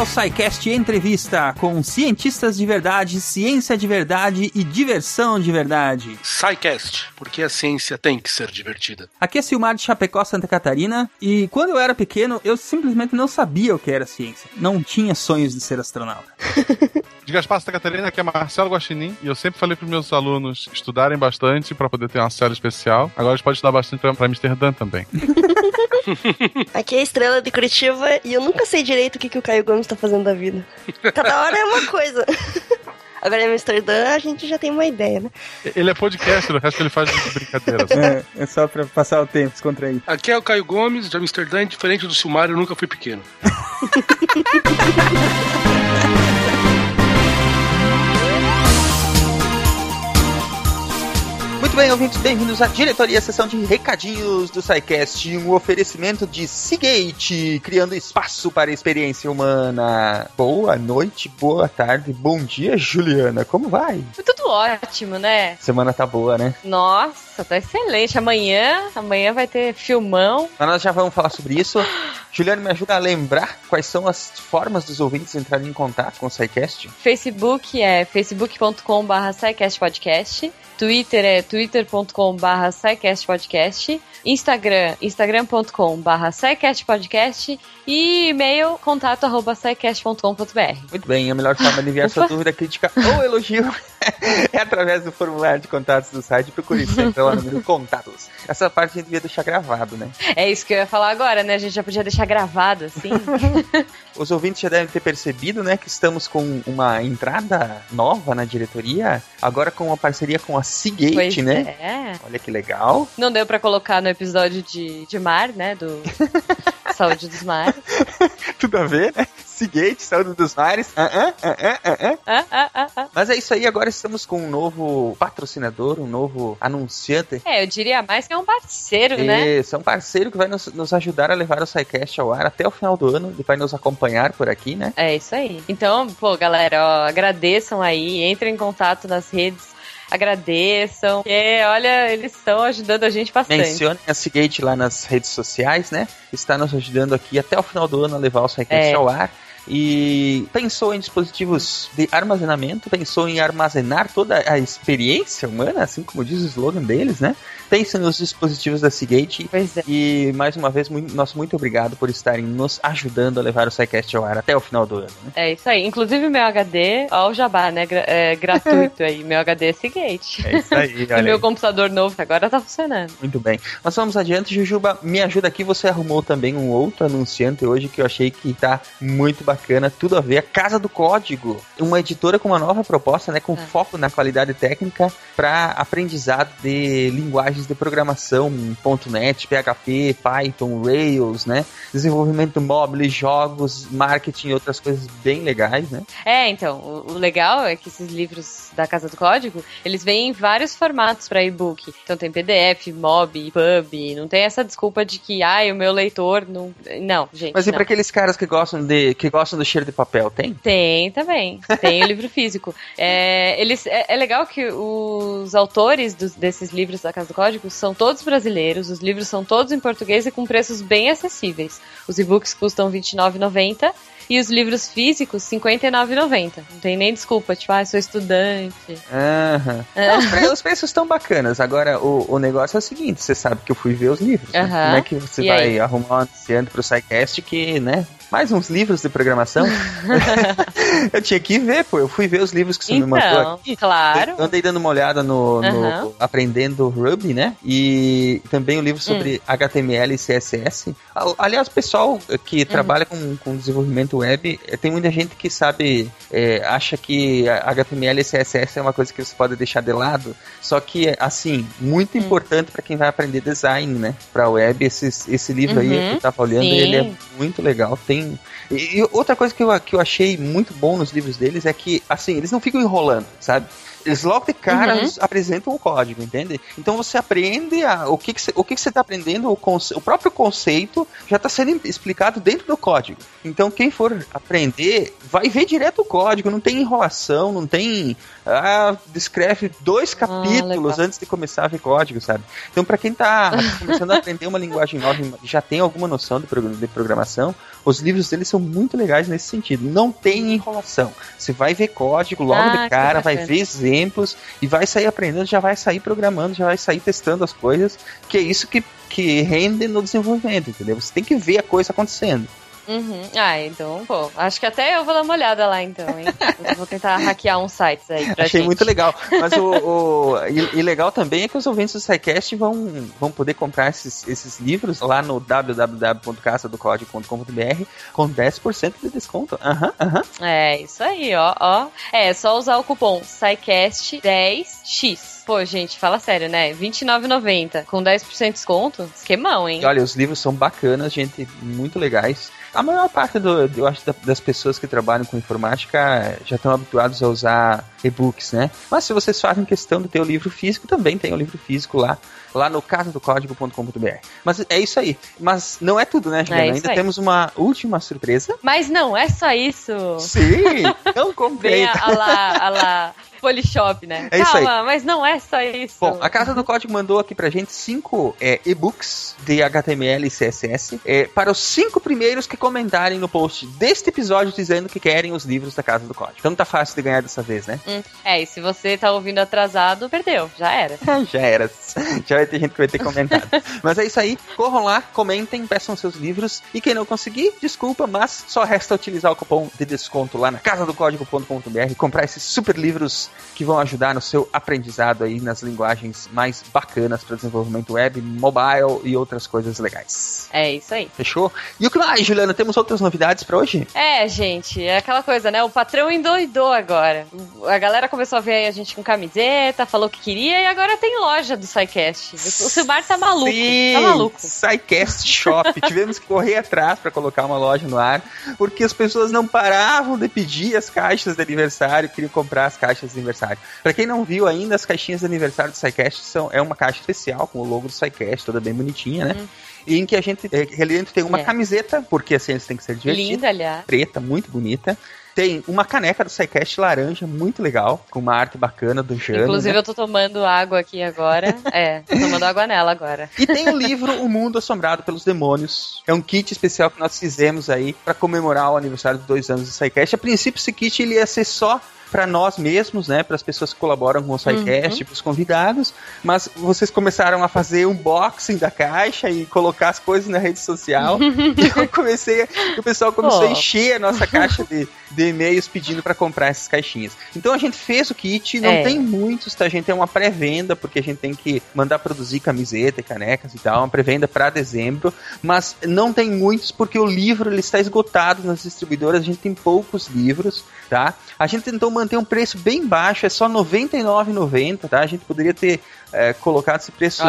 ao SciCast Entrevista com cientistas de verdade, ciência de verdade e diversão de verdade. SciCast, porque a ciência tem que ser divertida. Aqui é Silmar de Chapecó, Santa Catarina, e quando eu era pequeno, eu simplesmente não sabia o que era ciência. Não tinha sonhos de ser astronauta. De Gaspar Santa Catarina, aqui é Marcelo Guaxinim, e eu sempre falei para meus alunos estudarem bastante para poder ter uma célula especial. Agora eles podem estudar bastante para Amsterdã também. Aqui é a Estrela de Curitiba e eu nunca sei direito o que, que o Caio Gomes tá fazendo da vida. Cada hora é uma coisa. Agora em Amsterdã a gente já tem uma ideia, né? Ele é podcast, o resto ele faz de brincadeira. É, é só pra passar o tempo, descontrair. Aqui é o Caio Gomes, de Amsterdã, diferente do Silmar, eu nunca fui pequeno. Muito bem, ouvintes, bem-vindos à diretoria, sessão de recadinhos do SciCast, um oferecimento de Seagate, criando espaço para a experiência humana. Boa noite, boa tarde, bom dia, Juliana, como vai? Tudo ótimo, né? Semana tá boa, né? Nossa, tá excelente. Amanhã, amanhã vai ter filmão. Mas nós já vamos falar sobre isso. Juliana, me ajuda a lembrar quais são as formas dos ouvintes entrarem em contato com o SciCast? Facebook é facebook.com.br podcast. Twitter é twitter.com.br podcast. Instagram, instagram.com.br podcast. E e-mail, contato arroba. Muito bem, a melhor forma de enviar sua dúvida, crítica ou elogio é através do formulário de contatos do site. Procure sempre lá no número contatos. Essa parte a gente devia deixar gravado, né? É isso que eu ia falar agora, né? A gente já podia deixar gravado, assim. Os ouvintes já devem ter percebido, né, que estamos com uma entrada nova na diretoria, agora com uma parceria com a Seagate, Pois né? é. Olha que legal. Não deu pra colocar no episódio de, de mar, né? Do Saúde dos Mares. Tudo a ver, né? Seagate, saúde dos mares. Ah, ah, ah. Mas é isso aí, agora estamos com um novo patrocinador, um novo anunciante. É, eu diria mais que é um parceiro, né? Isso, é um parceiro que vai nos, nos ajudar a levar o SciCast ao ar até o final do ano, e vai nos acompanhar por aqui, né? É isso aí. Então, pô, galera, ó, agradeçam aí, entrem em contato nas redes, agradeçam, porque, olha, eles estão ajudando a gente bastante. Mencionem a Seagate lá nas redes sociais, né? Está nos ajudando aqui até o final do ano a levar o SciCast É. ao ar. E pensou em dispositivos de armazenamento, pensou em armazenar toda a experiência humana, assim como diz o slogan deles, né? Pense nos dispositivos da Seagate. Pois é. E mais uma vez, muito, nosso muito obrigado por estarem nos ajudando a levar o SciCast ao ar até o final do ano. Né? É isso aí. Inclusive, meu HD, ó, o jabá, né? gra- é, gratuito aí. Meu HD é Seagate. É isso aí, E meu aí. computador novo agora tá funcionando. Muito bem. Mas vamos adiante, Jujuba. Me ajuda aqui. Você arrumou também um outro anunciante hoje que eu achei que tá muito bacana. Tudo a ver. A Casa do Código. Uma editora com uma nova proposta, né? Com Ah. foco na qualidade técnica para aprendizado de linguagens de programação. .NET, PHP, Python, Rails, né? Desenvolvimento mobile, jogos, marketing e outras coisas bem legais, né? É, então, o, o legal é que esses livros da Casa do Código, eles vêm em vários formatos para e-book. Então tem PDF, MOB, PUB, não tem essa desculpa de que, ai, o meu leitor não... Não, gente, Mas e para aqueles caras que gostam de que gostam do cheiro de papel, tem? Tem também. Tem o livro físico. É, eles, é, é legal que os autores dos- desses livros da Casa do Código são todos brasileiros, os livros são todos em português e com preços bem acessíveis. Os e-books custam R$ 29,90 e os livros físicos R$ 59,90. Não tem nem desculpa, tipo, ah, sou estudante. Aham. É. Não, os, pre- os preços estão bacanas. Agora, o, o negócio é o seguinte: você sabe que eu fui ver os livros. né? Como é que você E vai aí? arrumar um anunciante pro SciCast que, né? Mais uns livros de programação? eu tinha que ver, pô. Eu fui ver os livros que você me mandou Então, aqui. claro. Eu andei dando uma olhada no, no Aham. Aprendendo Ruby, né? E também o livro sobre Hum. HTML e CSS. Al- Aliás, o pessoal que trabalha com, com desenvolvimento web, eh, tem muita gente que sabe, eh, acha que HTML e CSS é uma coisa que você pode deixar de lado. Só que, assim, muito Hum. importante para quem vai aprender design, né? Pra web, esses, esse livro aí Uhum. que eu tava olhando, Sim. ele é muito legal. Tem. E, e outra coisa que eu, que eu achei muito bom nos livros deles é que, assim, eles não ficam enrolando, sabe? Eles logo de cara Uhum. apresentam o código, entende? Então você aprende a, o que, que o que, que você tá aprendendo, o, conce- o próprio conceito já está sendo explicado dentro do código. Então quem for aprender vai ver direto o código, não tem enrolação, não tem. Ah, descreve dois capítulos legal. antes de começar a ver código, sabe? Então para quem tá começando a aprender uma linguagem nova e já tem alguma noção de, de programação, os livros deles são muito legais nesse sentido. Não tem enrolação. Você vai ver código logo Ah, de cara, vai ver exemplos e vai sair aprendendo, já vai sair programando, já vai sair testando as coisas, que é isso que, que rende no desenvolvimento, entendeu? Você tem que ver a coisa acontecendo. Uhum. Ah, então, pô, acho que até eu vou dar uma olhada lá então, hein? Vou tentar hackear uns sites aí pra Achei gente. muito legal. Mas o, o- e, e legal também é que os ouvintes do SciCast vão, vão poder comprar esses, esses livros lá no www.caçadocódigo.com.br com 10% de desconto. Aham, aham. É, isso aí, ó, ó. É, só usar o cupom SciCast10X. Pô, gente, fala sério, né? R$29,90 com 10% de desconto. Esquemão, hein? E olha, os livros são bacanas, gente, muito legais. A maior parte do, eu acho, da- das pessoas que trabalham com informática já estão habituados a usar e-books, né? Mas se vocês fazem questão de ter o livro físico, também tem o livro físico lá, lá no casadocódigo.com.br. Mas é isso aí. Mas não é tudo, né, Juliana? isso Ainda aí. temos uma última surpresa. Mas não, é só isso. Sim, não comprei. Vem a, a lá, a lá, Polishop, né? É isso aí. Calma, mas não é só isso. Bom, a Casa do Código mandou aqui pra gente cinco é, e-books de HTML e CSS é, para os cinco primeiros que comentarem no post deste episódio dizendo que querem os livros da Casa do Código. Então tá fácil de ganhar dessa vez, né? Hum, É, e se você tá ouvindo atrasado, perdeu, já era. Já era. Já vai ter gente que vai ter comentado. Mas é isso aí. Corram lá, comentem, peçam seus livros. E quem não conseguir, desculpa, mas só resta utilizar o cupom de desconto lá na casadocódigo.com.br e comprar esses super livros que vão ajudar no seu aprendizado aí nas linguagens mais bacanas para desenvolvimento web, mobile e outras coisas legais. É isso aí. Fechou? E o que mais, Juliana? Temos outras novidades para hoje? É, gente, é aquela coisa, né? O patrão endoidou agora. A galera começou a ver a gente com camiseta, falou que queria e agora tem loja do SciCast. O Silmar tá maluco, Sim, tá maluco. SciCast Shop. Tivemos que correr atrás para colocar uma loja no ar, porque as pessoas não paravam de pedir as caixas de aniversário, queriam comprar as caixas de aniversário. Para quem não viu ainda, as caixinhas de aniversário do SciCast são é uma caixa especial com o logo do SciCast, toda bem bonitinha, né? E em que a gente, ali dentro tem uma É. camiseta, porque assim eles têm que ser divertidos Linda, aliás. preta, muito bonita. Tem uma caneca do SciCast laranja, muito legal, com uma arte bacana do Jano. Inclusive, né? eu tô tomando água aqui agora. É, tô tomando água nela agora. E tem o livro O Mundo Assombrado pelos Demônios. É um kit especial que nós fizemos aí para comemorar o aniversário dos dois anos do SciCast. A princípio, esse kit ele ia ser só para nós mesmos, né, para as pessoas que colaboram com o SciCast, para os convidados, mas vocês começaram a fazer unboxing da caixa e colocar as coisas na rede social. e eu comecei, o pessoal começou a Pô. encher a nossa caixa de, de e-mails pedindo para comprar essas caixinhas. Então a gente fez o kit, não É. tem muitos, tá? A gente tem uma pré-venda, porque a gente tem que mandar produzir camiseta e canecas e tal, uma pré-venda para dezembro, mas não tem muitos porque o livro ele está esgotado nas distribuidoras, a gente tem poucos livros, tá? A gente tentou manter um preço bem baixo, é só R$ 99,90, tá? A gente poderia ter é, colocado esse preço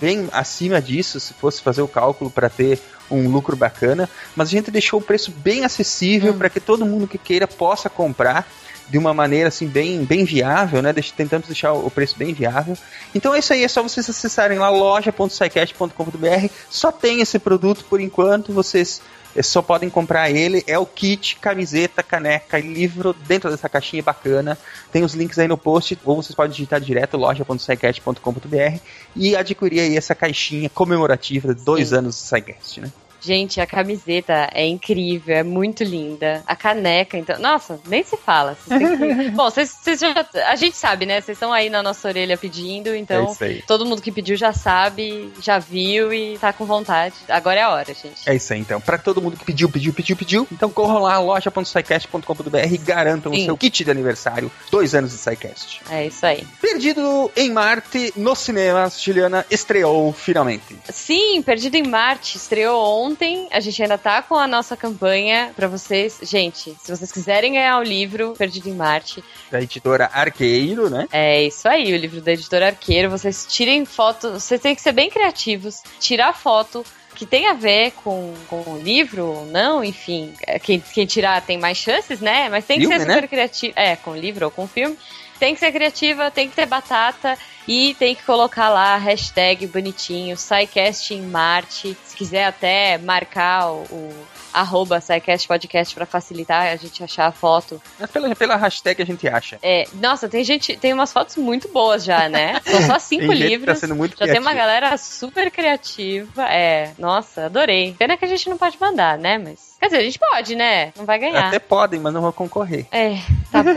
bem acima disso, se fosse fazer o cálculo para ter um lucro bacana, mas a gente deixou o preço bem acessível para que todo mundo que queira possa comprar de uma maneira assim bem, bem viável, né? Deixa, tentamos deixar o preço bem viável. Então é isso aí, é só vocês acessarem lá loja.sicast.com.br. Só tem esse produto por enquanto, vocês eh, só podem comprar ele. É o kit, camiseta, caneca e livro dentro dessa caixinha bacana. Tem os links aí no post, ou vocês podem digitar direto loja.sicast.com.br e adquirir aí essa caixinha comemorativa de dois Sim. anos do SciCast, né? Gente, a camiseta é incrível, é muito linda. A caneca, então. Nossa, nem se fala. Vocês Bom, vocês, vocês já. A gente sabe, né? Vocês estão aí na nossa orelha pedindo, é então. isso aí. Todo mundo que pediu já sabe, já viu e tá com vontade. Agora é a hora, gente. É isso aí, então. Pra todo mundo que pediu, pediu, pediu, pediu. Então corram lá, loja.sicast.com.br e garantam Sim. o seu kit de aniversário. Dois anos de SciCast. É isso aí. Perdido em Marte, nos cinemas, Juliana estreou finalmente. Sim, Perdido em Marte estreou ontem. A gente ainda tá com a nossa campanha pra vocês. Gente, se vocês quiserem ganhar o livro Perdido em Marte, Da editora Arqueiro, né? É isso aí, o livro da editora Arqueiro. Vocês tirem foto, vocês têm que ser bem criativos, tirar foto que tem a ver com, com o livro ou não, enfim. é, Quem, quem tirar tem mais chances, né? Mas tem que Filme, ser né? super criativo. É, com o livro ou com o filme. Tem que ser criativa, tem que ter batata e tem que colocar lá a hashtag bonitinho, SciCast em Marte. Se quiser até marcar o, o arroba SciCast Podcast pra facilitar a gente achar a foto. É pela, pela hashtag a gente acha. É, nossa, tem gente, tem umas fotos muito boas já, né? São só cinco que livros. tá sendo muito já tem uma galera super criativa. É, nossa, adorei. Pena que a gente não pode mandar, né? Mas. Quer dizer, a gente pode, né? Não vai ganhar. Até podem, mas não vão concorrer. É, tá bom.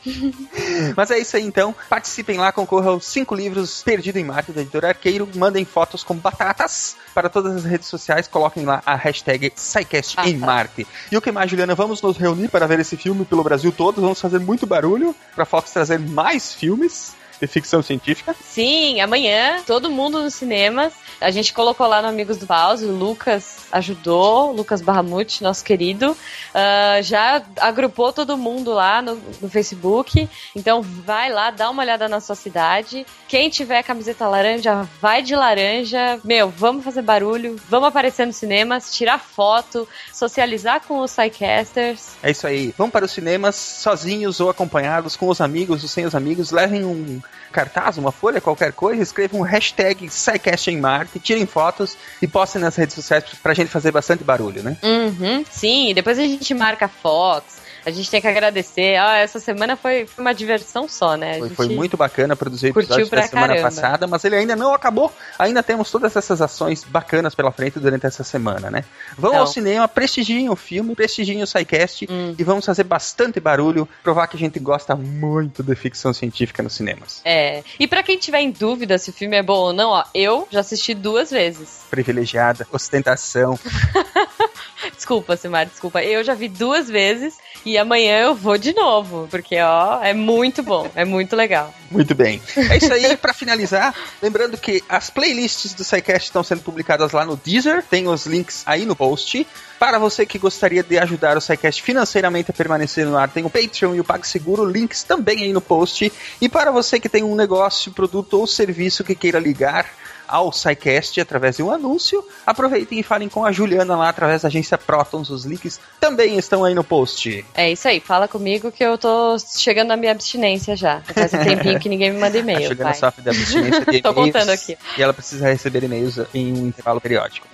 Mas é isso aí então. Participem lá, concorram aos cinco livros Perdido em Marte da editora Arqueiro. Mandem fotos com batatas para todas as redes sociais. Coloquem lá a hashtag SciCast em Ah. Marte. E o que mais, Juliana? Vamos nos reunir para ver esse filme pelo Brasil todo. Vamos fazer muito barulho para Fox trazer mais filmes de ficção científica. Sim, amanhã, todo mundo nos cinemas. A gente colocou lá no Amigos do Pause, o Lucas ajudou, o Lucas Barramute, nosso querido. ah, já agrupou todo mundo lá no, no Facebook. Então vai lá, dá uma olhada na sua cidade. Quem tiver camiseta laranja, vai de laranja. Meu, vamos fazer barulho, vamos aparecer nos cinemas, tirar foto, socializar com os Psycasters. É isso aí. Vão para os cinemas sozinhos ou acompanhados com os amigos ou sem os amigos. Levem um cartaz, uma folha, qualquer coisa. Escrevam um hashtag SciCast em Marte. Tirem fotos e postem nas redes sociais pra gente fazer bastante barulho, né? Uhum, sim, depois a gente marca Fox. A gente tem que agradecer. Ah, essa semana foi, foi uma diversão só, né? Foi, foi muito bacana produzir o episódio da semana caramba. passada, mas ele ainda não acabou. Ainda temos todas essas ações bacanas pela frente durante essa semana, né? Vão Não. ao cinema, prestigiem o filme, prestigiem o SciCast Hum. e vamos fazer bastante barulho, provar que a gente gosta muito de ficção científica nos cinemas. É. E pra quem tiver em dúvida se o filme é bom ou não, ó, eu já assisti duas vezes. Privilegiada, ostentação. Desculpa, Simar, desculpa. Eu já vi duas vezes e amanhã eu vou de novo, porque ó, é muito bom, é muito legal. Muito bem. É isso aí, pra finalizar, lembrando que as playlists do SciCast estão sendo publicadas lá no Deezer, tem os links aí no post. Para você que gostaria de ajudar o SciCast financeiramente a permanecer no ar, tem o Patreon e o PagSeguro, links também aí no post. E para você que tem um negócio, produto ou serviço que queira ligar ao SciCast através de um anúncio, aproveitem e falem com a Juliana lá através da agência Protons. Os links também estão aí no post. É isso aí, fala comigo que eu tô chegando na minha abstinência já. Faz um tempinho que ninguém me manda A e-mail. Juliana vai. sofre da abstinência de Tô contando aqui. E ela precisa receber e-mails em um intervalo periódico.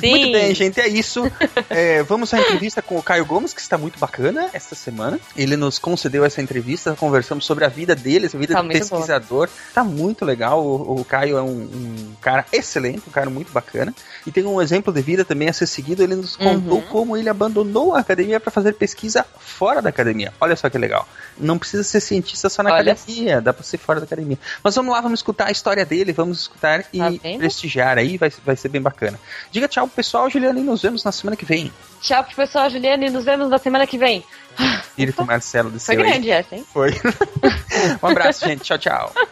Sim. Muito bem, gente, é isso. É, vamos à entrevista com o Caio Gomes, que está muito bacana esta semana. Ele nos concedeu essa entrevista, conversamos sobre a vida dele, a vida Tá muito pesquisador. Tá muito legal. O, o Caio é um, um cara excelente, um cara muito bacana. E tem um exemplo de vida também a ser seguido. Ele nos contou Uhum. como ele abandonou a academia para fazer pesquisa fora da academia. Olha só que legal. Não precisa ser cientista só na Olha academia, dá para ser fora da academia. Mas vamos lá, vamos escutar a história dele, vamos escutar e Tá prestigiar aí, vai, vai ser bem bacana. Diga tchau pro pessoal, Juliana, e nos vemos na semana que vem. Tchau pro pessoal, Juliana, e nos vemos na semana que vem. Espírito Marcelo do Foi seu aí. grande essa, hein? Foi. um abraço, gente. Tchau, tchau.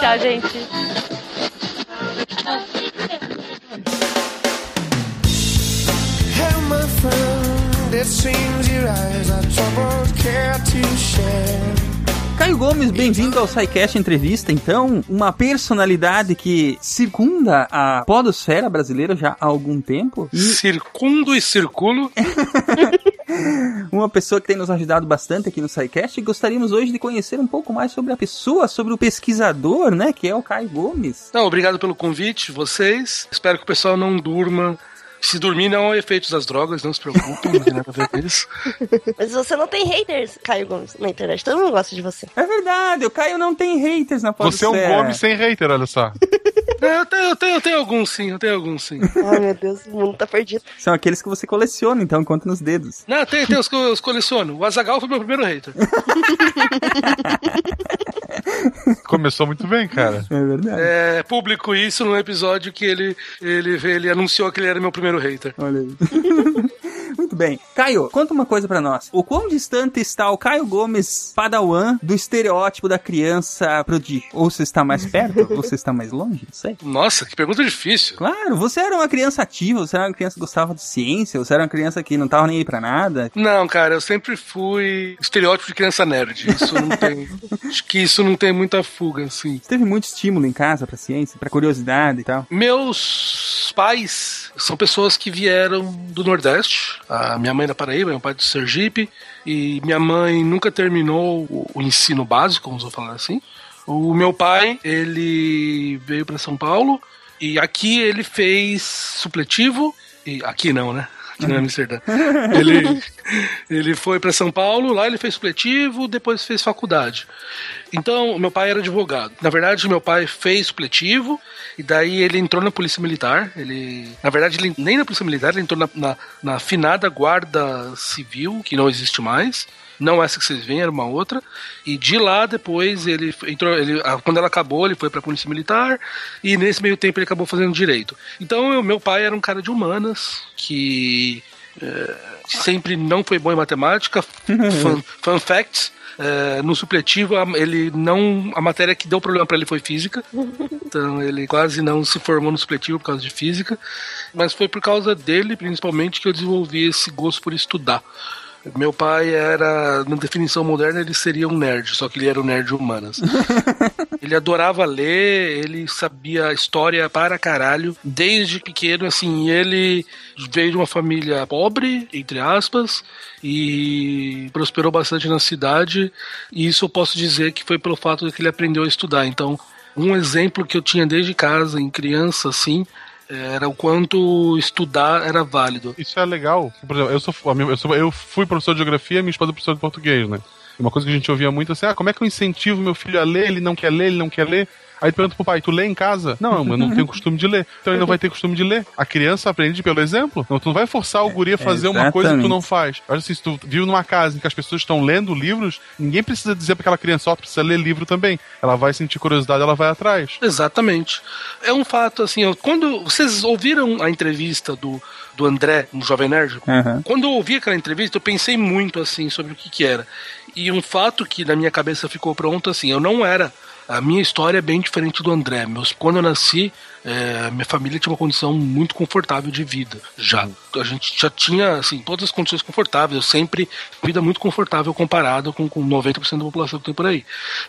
Tchau, gente. Caio Gomes, bem-vindo ao SciCast Entrevista. Então, uma personalidade que circunda a podosfera brasileira já há algum tempo. E Circundo e circulo. uma pessoa que tem nos ajudado bastante aqui no SciCast. E gostaríamos hoje de conhecer um pouco mais sobre a pessoa, sobre o pesquisador, né? Que é o Caio Gomes. Não, obrigado pelo convite, vocês. Espero que o pessoal não durma. Se dormir não é efeito das drogas, não se preocupem, não tem nada a ver com isso. Mas você não tem haters, Caio Gomes, na internet. Todo mundo gosta de você. É verdade, o Caio não tem haters na Você é um Gomes sem hater, olha só. É, Eu tenho, eu tenho, eu tenho alguns sim, eu tenho alguns sim. Ai, meu Deus, o mundo tá perdido. São aqueles que você coleciona, então conta nos dedos. Não, tem, tem os que eu coleciono. O Azagal foi meu primeiro hater. Começou muito bem, cara. É verdade. É público isso no episódio que ele, ele, ele anunciou que ele era meu primeiro hater. Olha aí. Muito bem. Caio, conta uma coisa pra nós. O quão distante está o Caio Gomes Padawan do estereótipo da criança prodígio? Ou você está mais perto? ou você está mais longe? Não sei. Nossa, que pergunta difícil. Claro, você era uma criança ativa, você era uma criança que gostava de ciência, você era uma criança que não tava nem aí pra nada. Não, cara, eu sempre fui estereótipo de criança nerd. Isso não tem. acho que isso não tem muita fuga, assim. Você teve muito estímulo em casa pra ciência, pra curiosidade e tal. Meus pais são pessoas que vieram do Nordeste. A minha mãe é da Paraíba, meu pai é do Sergipe. E minha mãe nunca terminou o, o ensino básico, vamos falar assim. O meu pai, ele veio para São Paulo e aqui ele fez supletivo. E aqui não, né? Aqui não Amsterdã. Ele, ele foi para São Paulo, lá ele fez supletivo, depois fez faculdade. Então, meu pai era advogado. Na verdade, meu pai fez supletivo e daí ele entrou na Polícia Militar. Ele, na verdade, ele, nem na Polícia Militar, ele entrou na, na, na finada Guarda Civil, que não existe mais. Não essa que vocês veem, era uma outra. E de lá depois ele entrou. Ele, quando ela acabou, ele foi pra Polícia Militar. E nesse meio tempo ele acabou fazendo direito. Então, meu pai era um cara de humanas que é, sempre não foi bom em matemática. fun, fun facts. É, no supletivo, a- ele não. A matéria que deu problema para ele foi física. Então ele quase não se formou no supletivo por causa de física. Mas foi por causa dele, principalmente, que eu desenvolvi esse gosto por estudar. Meu pai era, na definição moderna, ele seria um nerd, só que ele era um nerd humanas. ele adorava ler, ele sabia história para caralho, desde pequeno, assim, ele veio de uma família pobre, entre aspas, e prosperou bastante na cidade, e isso eu posso dizer que foi pelo fato de que ele aprendeu a estudar. Então, um exemplo que eu tinha desde casa, em criança, assim, era o quanto estudar era válido. Isso é legal. Por exemplo, eu, sou, eu, sou- eu fui professor de geografia, minha esposa é professora de português, né? Uma coisa que a gente ouvia muito assim, ah, como é que eu incentivo meu filho a ler? Ele não quer ler, ele não quer ler. Aí tu pergunta pro pai, tu lê em casa? Não, eu não tenho costume de ler. Então ele não vai ter costume de ler. A criança aprende pelo exemplo. Não, tu não vai forçar o guri a fazer uma coisa que tu não faz. Olha assim, se tu vive numa casa em que as pessoas estão lendo livros, ninguém precisa dizer pra aquela criança, ó, tu precisa ler livro também. Ela vai sentir curiosidade, ela vai atrás. Exatamente. É um fato assim, eu- quando vocês ouviram a entrevista do, do André, no Jovem Nerd, Aham. quando eu ouvi aquela entrevista, eu pensei muito assim sobre o que que era. E um fato que na minha cabeça ficou pronto assim, eu não era a minha história é bem diferente do André. Meus, quando eu nasci, é, minha família tinha uma condição muito confortável de vida. Já a gente já tinha assim todas as condições confortáveis. Eu sempre vida muito confortável comparado com, com 90% da população que tem por aí.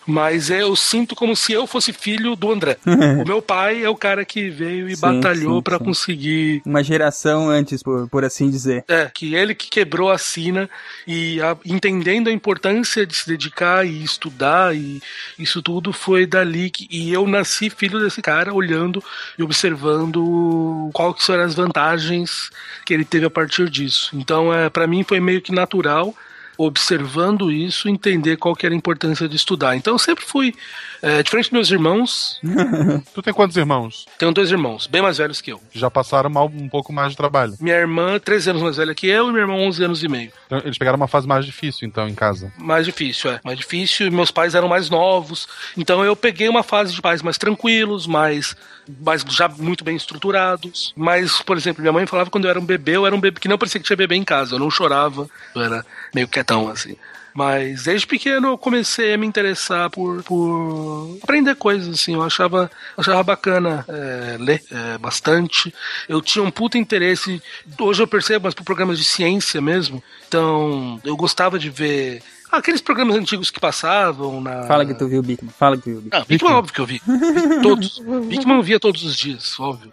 Mas é, eu sinto como se eu fosse filho do André. o meu pai é o cara que veio e Sim, batalhou para conseguir Uma geração antes, por, por assim dizer. é, que ele que quebrou a sina e a- entendendo a importância de se dedicar e estudar e isso tudo foi dali que e eu nasci filho desse cara olhando e observando qual que eram as vantagens que ele teve a partir disso. Então, é, para mim foi meio que natural observando isso, entender qual que era a importância de estudar. Então eu sempre fui, é, diferente dos meus irmãos, Tu tem quantos irmãos? tenho dois irmãos, bem mais velhos que eu. Já passaram mal um pouco mais de trabalho. Minha irmã, 13 anos mais velha que eu, e meu irmão, 11 anos e meio. Então, eles pegaram uma fase mais difícil, então, em casa. Mais difícil, é. Mais difícil. Meus pais eram mais novos. Então eu peguei uma fase de pais mais tranquilos, mais, mais já muito bem estruturados. Mas, por exemplo, minha mãe falava que quando eu era um bebê, eu era um bebê que não parecia que tinha bebê em casa. Eu não chorava. Eu era meio quietão, assim. Mas desde pequeno eu comecei a me interessar por, por aprender coisas, assim. Eu achava, achava bacana é, ler é, bastante. Eu tinha um puta interesse, hoje eu percebo, mas por programas de ciência mesmo. Então, eu gostava de ver aqueles programas antigos que passavam na. Fala que tu viu, Bigman. Fala que tu viu, Bigman. Ah, Bigman, óbvio que eu vi. Vi todos. Bigman eu via todos os dias, óbvio.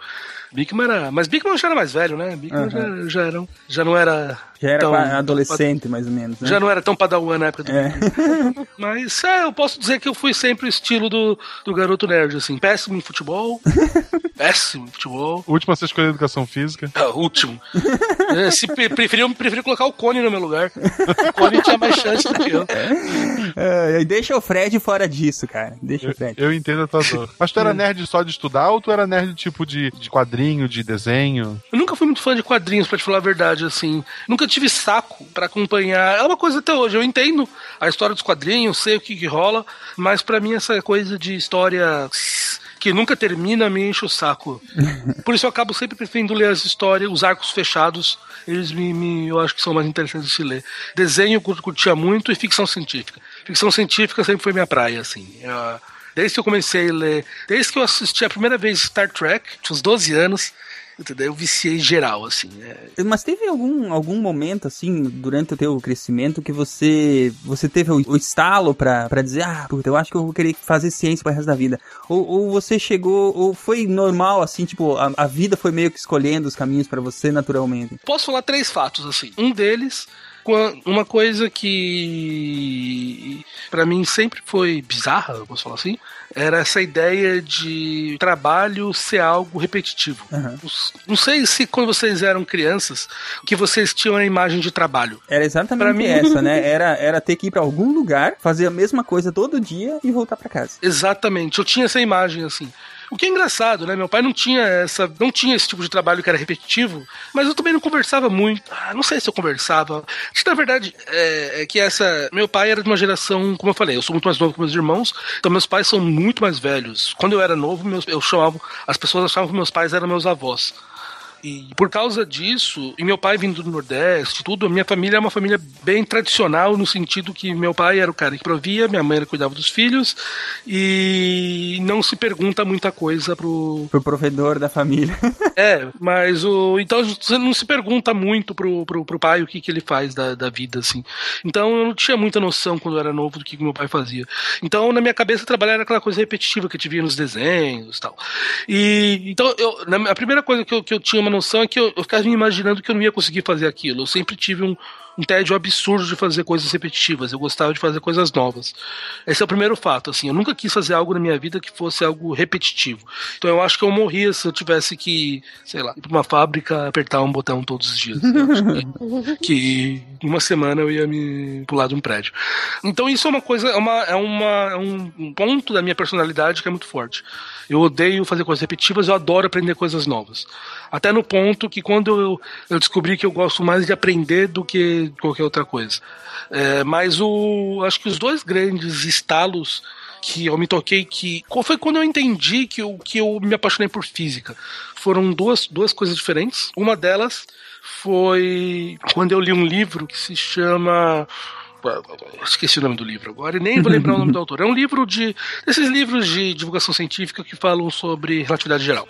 Bigman era. Mas Bigman já era mais velho, né? Bigman já, já, era, já não era. Já era tão- adolescente, mais ou menos, né? Já não era tão padawan na época do É. Mas é, eu posso dizer que eu fui sempre o estilo do, do garoto nerd, assim. Péssimo em futebol. péssimo em futebol. O último a ser escolhido educação física. Ah, último. É, Se pre- preferiu, preferiu colocar o Cone no meu lugar. O Cone tinha mais chance do que eu. É, e deixa o Fred fora disso, cara. Deixa o Fred. Eu entendo a tua dor. Mas tu era nerd só de estudar ou tu era nerd tipo de, de quadrinho, de desenho? Eu nunca fui muito fã de quadrinhos, pra te falar a verdade, assim. Nunca tive saco pra acompanhar. É uma coisa até hoje. Eu entendo a história dos quadrinhos, sei o que, que rola, mas pra mim essa coisa de história que nunca termina me enche o saco. Por isso eu acabo sempre preferindo ler as histórias, os arcos fechados. Eles me, me- eu acho que são mais interessantes de se ler. Desenho curtia muito e ficção científica. Ficção científica sempre foi minha praia, assim. Eu- Desde que eu comecei a ler, desde que eu assisti a primeira vez Star Trek, tinha uns 12 anos, Entendeu? Eu viciei geral, assim. É. Mas teve algum, algum momento, assim, durante o teu crescimento que você você teve o, o estalo pra, pra dizer, ah, puta, eu acho que eu vou querer fazer ciência pro resto da vida? Ou, ou você chegou, ou foi normal, assim, tipo, a, a vida foi meio que escolhendo os caminhos pra você naturalmente? Posso falar três fatos, assim. Um deles uma coisa que pra mim sempre foi bizarra, eu posso falar assim, era essa ideia de trabalho ser algo repetitivo. Os- Não sei se quando vocês eram crianças, que vocês tinham a imagem de trabalho. Era exatamente Pra mim- essa, né? Era, era ter que ir pra algum lugar, fazer a mesma coisa todo dia e voltar pra casa. Exatamente, eu tinha essa imagem assim. O que é engraçado, né? Meu pai não tinha essa, não tinha esse tipo de trabalho que era repetitivo, mas eu também não conversava muito. Ah, não sei se eu conversava. Acho que na verdade é, é que essa, meu pai era de uma geração, como eu falei, eu sou muito mais novo que meus irmãos, então meus pais são muito mais velhos. Quando eu era novo, meus, eu chamava, as pessoas achavam que meus pais eram meus avós. E por causa disso, e meu pai vindo do Nordeste, tudo, a minha família é uma família bem tradicional, no sentido que meu pai era o cara que provia, minha mãe era cuidava dos filhos, e não se pergunta muita coisa pro. Pro provedor da família. É, mas o. Então você não se pergunta muito pro, pro, pro pai o que, que ele faz da, da vida, assim. Então eu não tinha muita noção quando eu era novo do que, que meu pai fazia. Então na minha cabeça trabalhar era aquela coisa repetitiva que gente via nos desenhos e tal. E então eu, na, a primeira coisa que eu, que eu tinha uma noção é que eu, eu ficava me imaginando que eu não ia conseguir fazer aquilo. Eu sempre tive um, um tédio absurdo de fazer coisas repetitivas. Eu gostava de fazer coisas novas. Esse é o primeiro fato, assim. Eu nunca quis fazer algo na minha vida que fosse algo repetitivo. Então eu acho que eu morria se eu tivesse que, sei lá, ir pra uma fábrica apertar um botão todos os dias. Que, uma semana eu ia me pular de um prédio. Então isso é uma coisa, é, uma, é, uma, é um ponto da minha personalidade que é muito forte. Eu odeio fazer coisas repetitivas, eu adoro aprender coisas novas. Até no ponto que quando eu, eu descobri que eu gosto mais de aprender do que qualquer outra coisa. É, mas o, acho que os dois grandes estalos que eu me toquei que foi quando eu entendi que eu, que eu me apaixonei por física foram duas, duas coisas diferentes uma delas foi quando eu li um livro que se chama esqueci o nome do livro agora e nem vou lembrar o nome do autor é um livro de esses livros de divulgação científica que falam sobre relatividade geral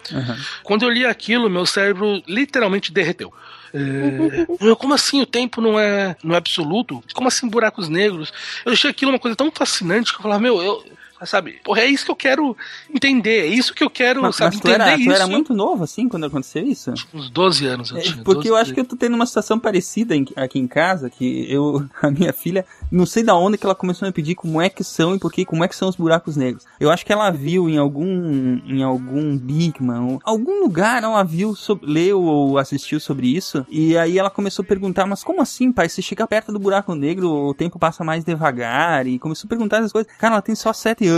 quando eu li aquilo meu cérebro literalmente derreteu é, como assim o tempo não é, não é absoluto? Como assim buracos negros? Eu achei aquilo uma coisa tão fascinante que eu falava, meu, eu. Sabe, porra, é isso que eu quero entender, é isso que eu quero, Mas, sabe, mas tu, entender era, tu isso. era muito novo, assim, quando aconteceu isso? Uns 12 anos eu É, tinha. porque 12, eu acho que eu tô tendo uma situação parecida em- aqui em casa, que eu, a minha filha, não sei da onde que ela começou a me pedir como é que são e por que, como é que são os buracos negros. Eu acho que ela viu em algum, em algum Bigman, algum lugar ela viu, sobre, leu ou assistiu sobre isso, e aí ela começou a perguntar, mas como assim, pai? Se chegar perto do buraco negro, o tempo passa mais devagar, e começou a perguntar essas coisas. Cara, ela tem só sete anos.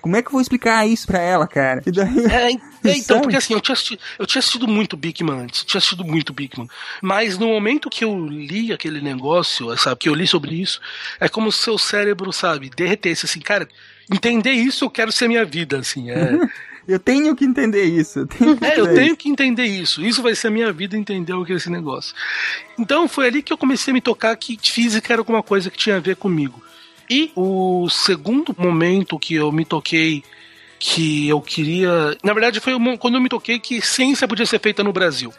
Como é que eu vou explicar isso pra ela, cara? E daí... É, é, então, Sabe? porque assim, eu tinha, assistido, eu tinha assistido muito Bigman antes, eu tinha assistido muito Bigman. Mas no momento que eu li aquele negócio, sabe, que eu li sobre isso, é como se seu cérebro, sabe, derretesse assim, cara, entender isso eu quero ser minha vida, assim, é. Eu tenho que entender isso. Eu tenho que É, eu entender tenho que entender isso. Isso vai ser a minha vida entender o que é esse negócio. Então foi ali que eu comecei a me tocar que física era alguma coisa que tinha a ver comigo. E o segundo momento que eu me toquei que eu queria. Na verdade, foi quando eu me toquei que ciência podia ser feita no Brasil.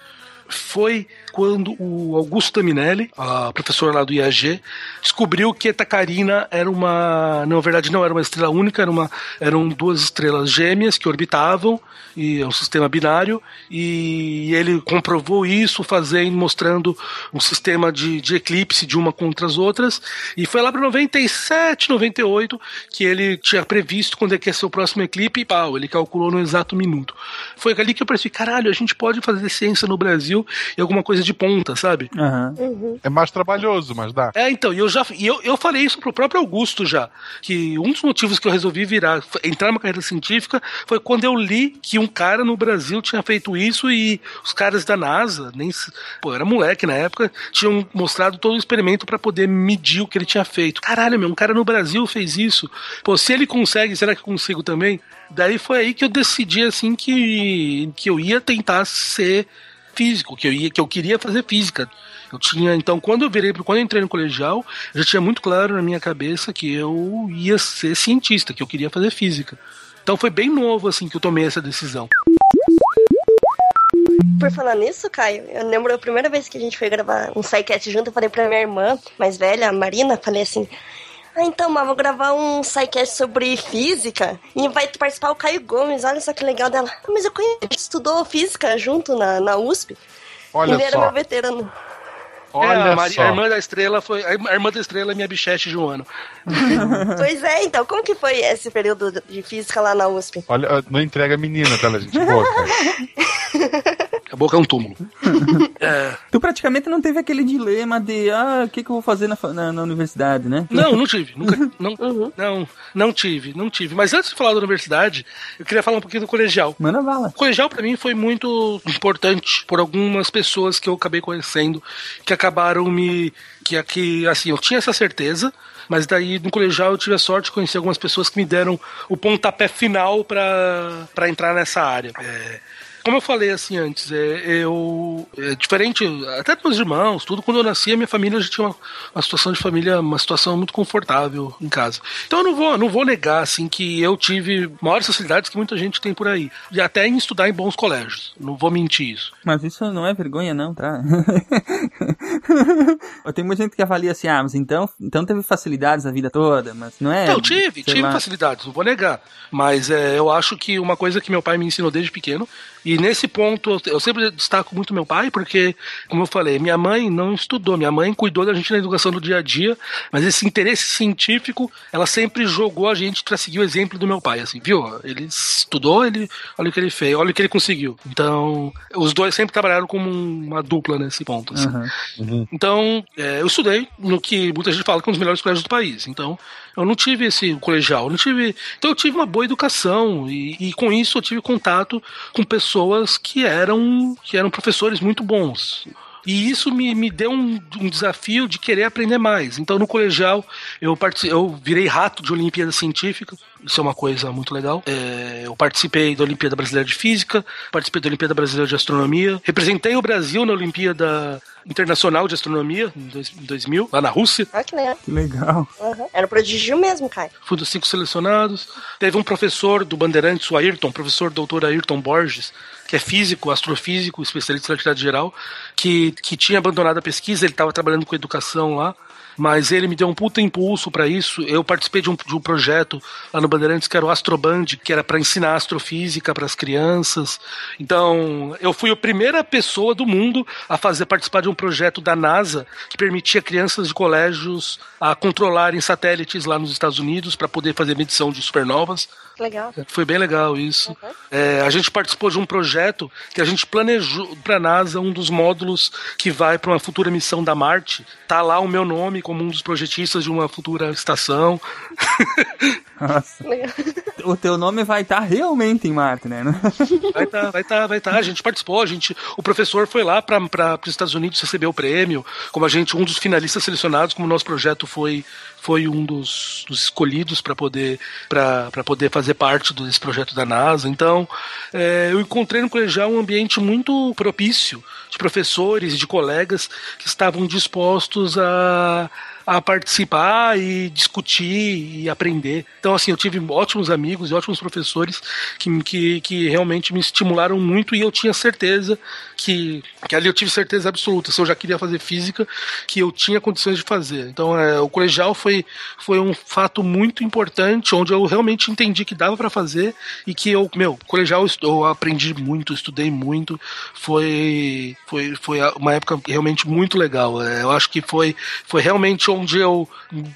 Foi quando o Augusto Minelli, a professora lá do IAG, descobriu que Carina era uma. Na verdade, não era uma estrela única, era uma, eram duas estrelas gêmeas que orbitavam, e é um sistema binário, e ele comprovou isso fazendo, mostrando um sistema de, de eclipse de uma contra as outras, e foi lá para 97, 98 que ele tinha previsto quando é que ia ser o próximo eclipse, e pau, ele calculou no exato minuto. Foi ali que eu percebi, caralho, a gente pode fazer ciência no Brasil e alguma coisa de ponta, sabe? Aham. É mais trabalhoso, mas dá. É, então, e eu já e eu, eu falei isso pro próprio Augusto já, que um dos motivos que eu resolvi virar, entrar numa carreira científica, foi quando eu li que um cara no Brasil tinha feito isso e os caras da NASA, nem se- pô, era moleque na época, tinham mostrado todo o experimento para poder medir o que ele tinha feito. Caralho, meu, um cara no Brasil fez isso. Pô, se ele consegue, será que eu consigo também? Daí foi aí que eu decidi assim que que eu ia tentar ser físico, que eu ia, que eu queria fazer física. Eu tinha, então, quando eu virei, quando eu entrei no colegial, já tinha muito claro na minha cabeça que eu ia ser cientista, que eu queria fazer física. Então foi bem novo assim que eu tomei essa decisão. Por falar nisso, Caio, eu lembro a primeira vez que a gente foi gravar um SciCast junto, eu falei pra minha irmã mais velha, a Marina, falei assim. Ah, então, mas vou gravar um SciCast sobre física e vai participar o Caio Gomes, olha só que legal dela. Ah, mas eu conheço, a gente estudou física junto na, na USP. Olha Ele era só. meu veterano. Olha É, a, Mari- só. a irmã da estrela foi. A irmã da estrela é minha bichete de um ano. pois é, então, como que foi esse período de física lá na USP? Olha, não entrega a menina, tá, gente? Boa, cara. A boca é um túmulo. É, Tu praticamente não teve aquele dilema de, ah, o que, que eu vou fazer na, na, na universidade, né? Não, não tive. Nunca, não, não, não tive, não tive. Mas antes de falar da universidade, eu queria falar um pouquinho do colegial. Manda bala. O colegial pra mim foi muito importante por algumas pessoas que eu acabei conhecendo, que acabaram me que que assim, eu tinha essa certeza, mas daí no colegial eu tive a sorte de conhecer algumas pessoas que me deram o pontapé final pra pra entrar nessa área. É, como eu falei assim antes, é, eu. É diferente, até dos meus irmãos, tudo, quando eu nasci, a minha família já tinha uma, uma situação de família, uma situação muito confortável em casa. Então eu não vou, não vou negar, assim, que eu tive maiores facilidades que muita gente tem por aí. E até em estudar em bons colégios. Não vou mentir isso. Mas isso não é vergonha, não, tá? Tem muita gente que avalia assim, ah, mas então, então teve facilidades a vida toda, mas não é. eu tive, tive lá. facilidades, não vou negar. Mas é, eu acho que uma coisa que meu pai me ensinou desde pequeno, e nesse ponto eu, sempre destaco muito meu pai, porque, como eu falei, minha mãe não estudou, minha mãe cuidou da gente na educação do dia a dia, mas esse interesse científico, ela sempre jogou a gente para seguir o exemplo do meu pai, assim, viu? Ele estudou, ele, olha o que ele fez, olha o que ele conseguiu. Então, os dois sempre trabalharam como uma dupla nesse ponto, assim. Aham. Então, é, eu estudei no que muita gente fala que é um dos melhores colégios do país. Então, eu não tive esse colegial, eu não tive. Então, eu tive uma boa educação e, e com isso eu tive contato com pessoas que eram que eram professores muito bons. E isso me, me deu um, um desafio de querer aprender mais. Então, no colegial, eu, eu virei rato de Olimpíada Científica. Isso é uma coisa muito legal. É, eu participei da Olimpíada Brasileira de Física, participei da Olimpíada Brasileira de Astronomia, representei o Brasil na Olimpíada Internacional de Astronomia, em dois- em 2000, lá na Rússia. Olha que legal. Que legal. Uhum. Era prodígio mesmo, Caio. Fui dos cinco selecionados. Teve um professor do Bandeirantes, o Ayrton, professor doutor Ayrton Borges, que é físico, astrofísico, especialista em atividade geral, que, que tinha abandonado a pesquisa, ele estava trabalhando com educação lá. Mas ele me deu um puta impulso para isso. Eu participei de um, de um projeto lá no Bandeirantes que era o Astroband, que era para ensinar astrofísica para as crianças. Então, eu fui a primeira pessoa do mundo a fazer participar de um projeto da NASA que permitia crianças de colégios a controlarem satélites lá nos Estados Unidos para poder fazer medição de supernovas. Legal. Foi bem legal isso. É, a gente participou de um projeto que a gente planejou para a NASA um dos módulos que vai para uma futura missão da Marte. Tá lá o meu nome como um dos projetistas de uma futura estação. Nossa. O teu nome vai estar realmente em Marte, né? Vai tá, vai tá, vai tá. A gente participou, a gente, o professor foi lá para os Estados Unidos receber o prêmio, como a gente, um dos finalistas selecionados, como o nosso projeto foi foi um dos, dos escolhidos para poder poder fazer parte desse projeto da NASA. Então, é, eu encontrei no colegial um ambiente muito propício de professores e de colegas que estavam dispostos a a participar e discutir e aprender. Então, assim, eu tive ótimos amigos e ótimos professores que, que, que realmente me estimularam muito e eu tinha certeza que, que ali eu tive certeza absoluta, se eu já queria fazer física, que eu tinha condições de fazer. Então, é, o colegial foi, foi um fato muito importante, onde eu realmente entendi que dava para fazer e que eu, meu, colegial eu aprendi muito, estudei muito, foi, foi, foi uma época realmente muito legal. É, eu acho que foi, foi realmente onde eu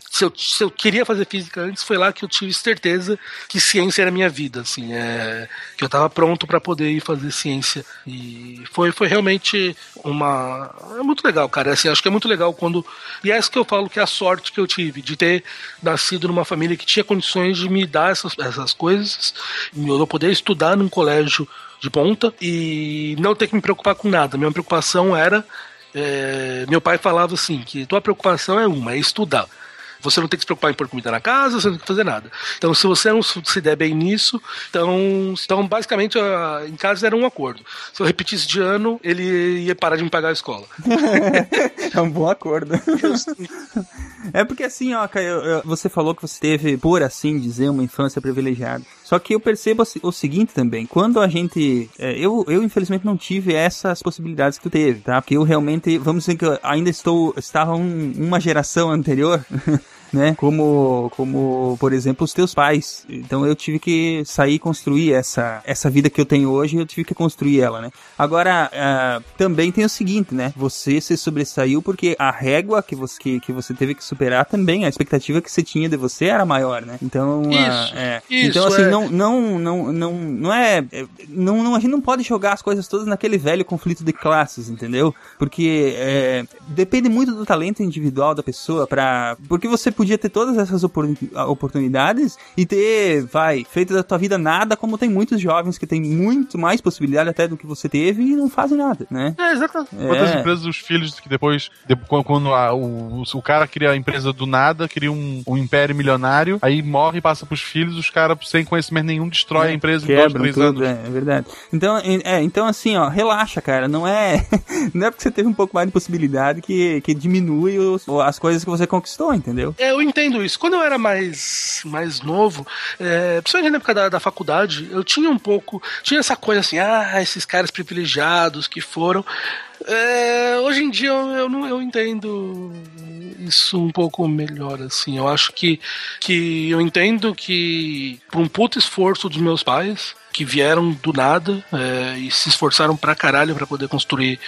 se, eu, se eu queria fazer física antes, foi lá que eu tive certeza que ciência era minha vida, assim, é, que eu estava pronto para poder ir fazer ciência. E foi, foi realmente uma. É muito legal, cara. Assim, acho que é muito legal quando. E é isso que eu falo que é a sorte que eu tive, de ter nascido numa família que tinha condições de me dar essas, essas coisas, eu poder estudar num colégio de ponta e não ter que me preocupar com nada. Minha preocupação era é, meu pai falava assim: que tua preocupação é uma, é estudar. Você não tem que se preocupar em pôr comida na casa, você não tem que fazer nada. Então, se você não se der bem nisso, então, então basicamente, a- em casa era um acordo. Se eu repetisse de ano, ele ia parar de me pagar a escola. é um bom acordo. É porque assim, ó, Caio, você falou que você teve, por assim dizer, uma infância privilegiada. Só que eu percebo o seguinte também, quando a gente. é, eu, eu infelizmente não tive essas possibilidades que tu teve, tá? Porque eu realmente, vamos dizer que ainda estou. estava um- uma geração anterior. Né? Como, como, por exemplo, os teus pais. Então eu tive que sair e construir essa, essa vida que eu tenho hoje, eu tive que construir ela, né? Agora, ah, também tem o seguinte, né? Você se sobressaiu porque a régua que você, que, que você teve que superar também, a expectativa que você tinha de você era maior, né? Então, ah, Isso, é. isso, então assim, é. não, não, não, não, não é, é, não, não, a gente não pode jogar as coisas todas naquele velho conflito de classes, entendeu? Porque é, depende muito do talento individual da pessoa para, porque você podia ter todas essas opor- oportunidades e ter, vai, feito da tua vida nada, como tem muitos jovens que têm muito mais possibilidade até do que você teve e não fazem nada, né? É, exatamente. Quantas É. empresas, os filhos que depois, de- quando- a- o, o cara cria a empresa do nada, cria um, um império milionário, aí morre e passa pros filhos, os caras, sem conhecimento nenhum, destrói a empresa em dois, três tudo, anos. é, é verdade. Então, é, é, então assim, ó, relaxa, cara. Não é, não é porque você teve um pouco mais de possibilidade que, que diminui os- as coisas que você conquistou, entendeu? É, eu entendo isso. Quando eu era mais, mais novo, é, principalmente na época da, da faculdade, eu tinha um pouco. Tinha essa coisa assim, ah, esses caras privilegiados que foram. É, hoje em dia eu, eu, não, eu entendo isso um pouco melhor, assim. Eu acho que, que eu entendo que por um puto esforço dos meus pais, que vieram do nada é, e se esforçaram pra caralho pra poder construir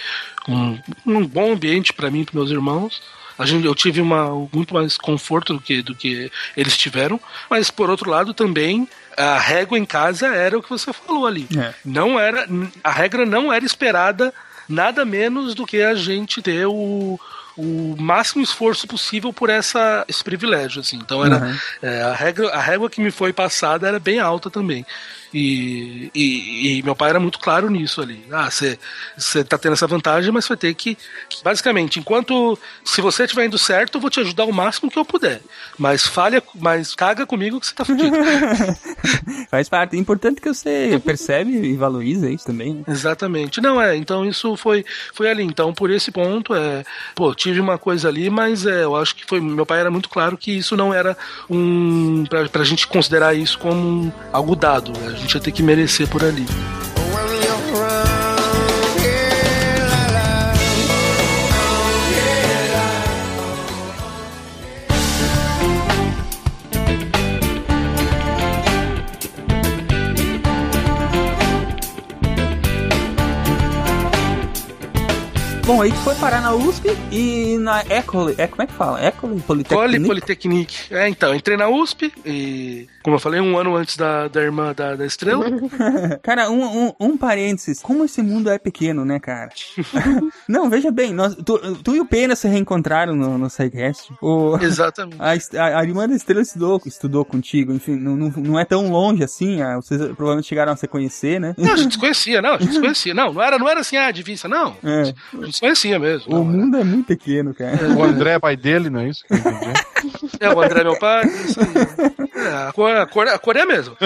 um, um bom ambiente pra mim e pros meus irmãos. A gente, eu tive uma, muito mais conforto do que, do que eles tiveram, mas por outro lado também a régua em casa era o que você falou ali. É. Não era a regra não era esperada nada menos do que a gente ter o, o máximo esforço possível por essa, esse privilégio. Assim. Então era Uhum. é, a, regra, a régua que me foi passada era bem alta também. E, e, e meu pai era muito claro nisso ali. Ah, você tá tendo essa vantagem, mas vai ter que, que. Basicamente, enquanto. Se você estiver indo certo, eu vou te ajudar o máximo que eu puder. Mas falha, mas caga comigo que você tá fudido. Faz parte. É importante que você percebe e valoriza isso também, né? Exatamente. Não é, então isso foi, foi ali. Então, por esse ponto, é, pô, tive uma coisa ali, mas é, eu acho que foi. Meu pai era muito claro que isso não era um. pra, pra gente considerar isso como algo dado. A gente ia ter que merecer por ali. Bom, aí tu foi parar na USP e na Ecole. É, como é que fala? Ecole? Cole Politecnic? Politecnic. É, então, entrei na USP e, como eu falei, um ano antes da, da irmã da, da Estrela. Cara, um, um, um parênteses. Como esse mundo é pequeno, né, cara? Não, veja bem, nós, tu, tu e o Pena se reencontraram no, no SciCast. O, Exatamente. a, a, a irmã da Estrela estudou, estudou contigo, enfim, não, não, não é tão longe assim, ah, vocês provavelmente chegaram a se conhecer, né? Não, a gente se conhecia, não, a gente se conhecia. Não, não era, não era assim, ah, de vista, não. É, A gente se conhecia mesmo. o não, mundo é muito pequeno, cara. O André é pai dele, não é isso? que eu entendi? É, o André é meu pai. Isso aí. É, a, cor, a, cor, a cor é a mesma.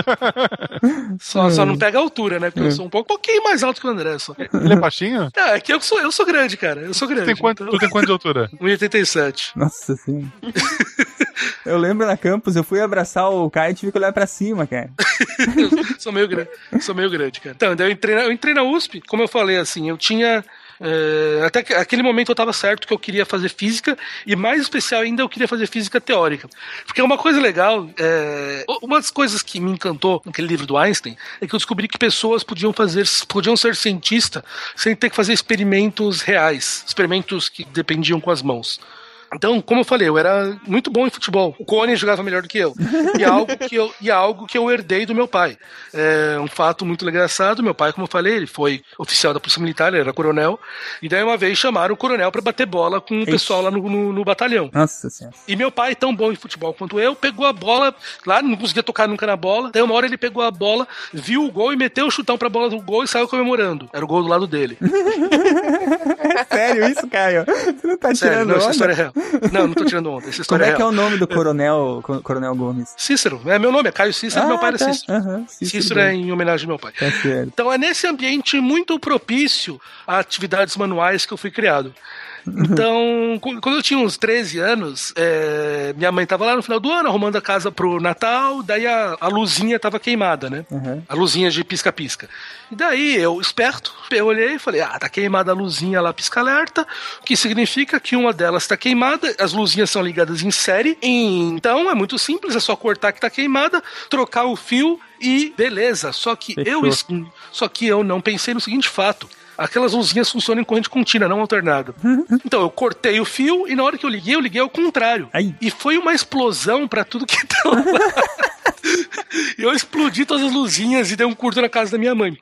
Só, só não pega a altura, né? Porque eu sou um pouco, pouquinho mais alto que o André. Só. Ele é baixinho? É, é que eu sou, eu sou grande, cara. Eu sou Tu grande. tem quanto, então- tu tem quanto de altura? 1,87. Nossa senhora. Eu lembro na campus, eu fui abraçar o Caio e tive que olhar pra cima, cara. sou meio grande, sou meio grande, cara. Então, eu entrei, na, eu entrei na USP, como eu falei, assim, eu tinha. É, até que, aquele momento eu tava certo que eu queria fazer física, e mais especial ainda, eu queria fazer física teórica. Porque uma coisa legal, é, uma das coisas que me encantou naquele livro do Einstein é que eu descobri que pessoas podiam fazer, podiam ser cientista sem ter que fazer experimentos reais, experimentos que dependiam com as mãos. Então, como eu falei, eu era muito bom em futebol. O Cone jogava melhor do que eu. E é algo que eu, e é algo que eu herdei do meu pai. É um fato muito engraçado. Meu pai, como eu falei, ele foi oficial da Polícia Militar, ele era coronel. E daí uma vez chamaram o coronel para bater bola com o pessoal lá no, no, no batalhão. Nossa senhora. E meu pai, tão bom em futebol quanto eu, pegou a bola lá, não conseguia tocar nunca na bola. Daí uma hora ele pegou a bola, viu o gol e meteu o chutão pra bola do gol e saiu comemorando. Era o gol do lado dele. Sério isso, Caio? Você não tá Sério, tirando não, essa história é real. Não, não tô tirando onda. Essa Como história é é que é o nome do coronel, co- coronel Gomes? Cícero, é meu nome, é Caio Cícero, meu pai era tá. Cícero. Aham, Cícero é em homenagem ao meu pai. Tá. Então é nesse ambiente muito propício a atividades manuais que eu fui criado. Então, cu- quando eu tinha uns 13 anos, é, minha mãe tava lá no final do ano arrumando a casa pro Natal, daí a, a luzinha tava queimada, né? Uhum. A luzinha de pisca-pisca. E daí eu, esperto, eu olhei e falei: ah, tá queimada a luzinha lá, pisca-alerta, o que significa que uma delas tá queimada, as luzinhas são ligadas em série, e então é muito simples, é só cortar que tá queimada, trocar o fio e beleza. Só que eu, Fechou. só que eu não pensei no seguinte fato. Aquelas luzinhas funcionam em corrente contínua, não alternada. Então eu cortei o fio e na hora que eu liguei, eu liguei ao contrário. Ai. E foi uma explosão pra tudo que tava. E eu explodi todas as luzinhas e dei um curto na casa da minha mãe.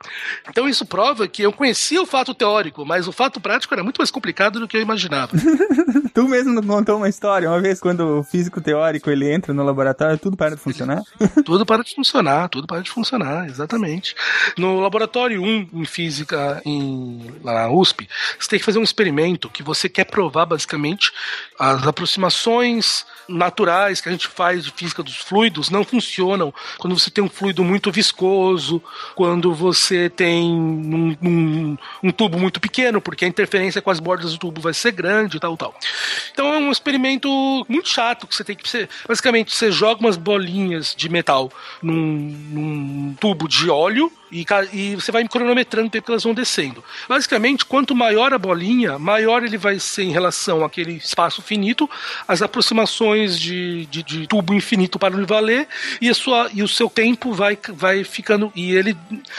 Então isso prova que eu conhecia o fato teórico, mas o fato prático era muito mais complicado do que eu imaginava. Tu mesmo contou uma história, uma vez quando o físico teórico ele entra no laboratório, tudo para de funcionar? tudo para de funcionar, tudo para de funcionar, exatamente. No laboratório 1 em física em, lá na USP, você tem que fazer um experimento que você quer provar basicamente as aproximações naturais que a gente faz de física dos fluidos não funcionam quando você tem um fluido muito viscoso, quando você tem um, um- um tubo muito pequeno, porque a interferência com as bordas do tubo vai ser grande e tal, tal. Então é um experimento muito chato que você tem que. Você, basicamente, você joga umas bolinhas de metal num, num tubo de óleo e, e você vai cronometrando o tempo que elas vão descendo. Basicamente, quanto maior a bolinha, maior ele vai ser em relação àquele espaço finito, as aproximações de, de, de tubo infinito para ele valer, e, a sua, e o seu tempo vai, vai ficando. E ele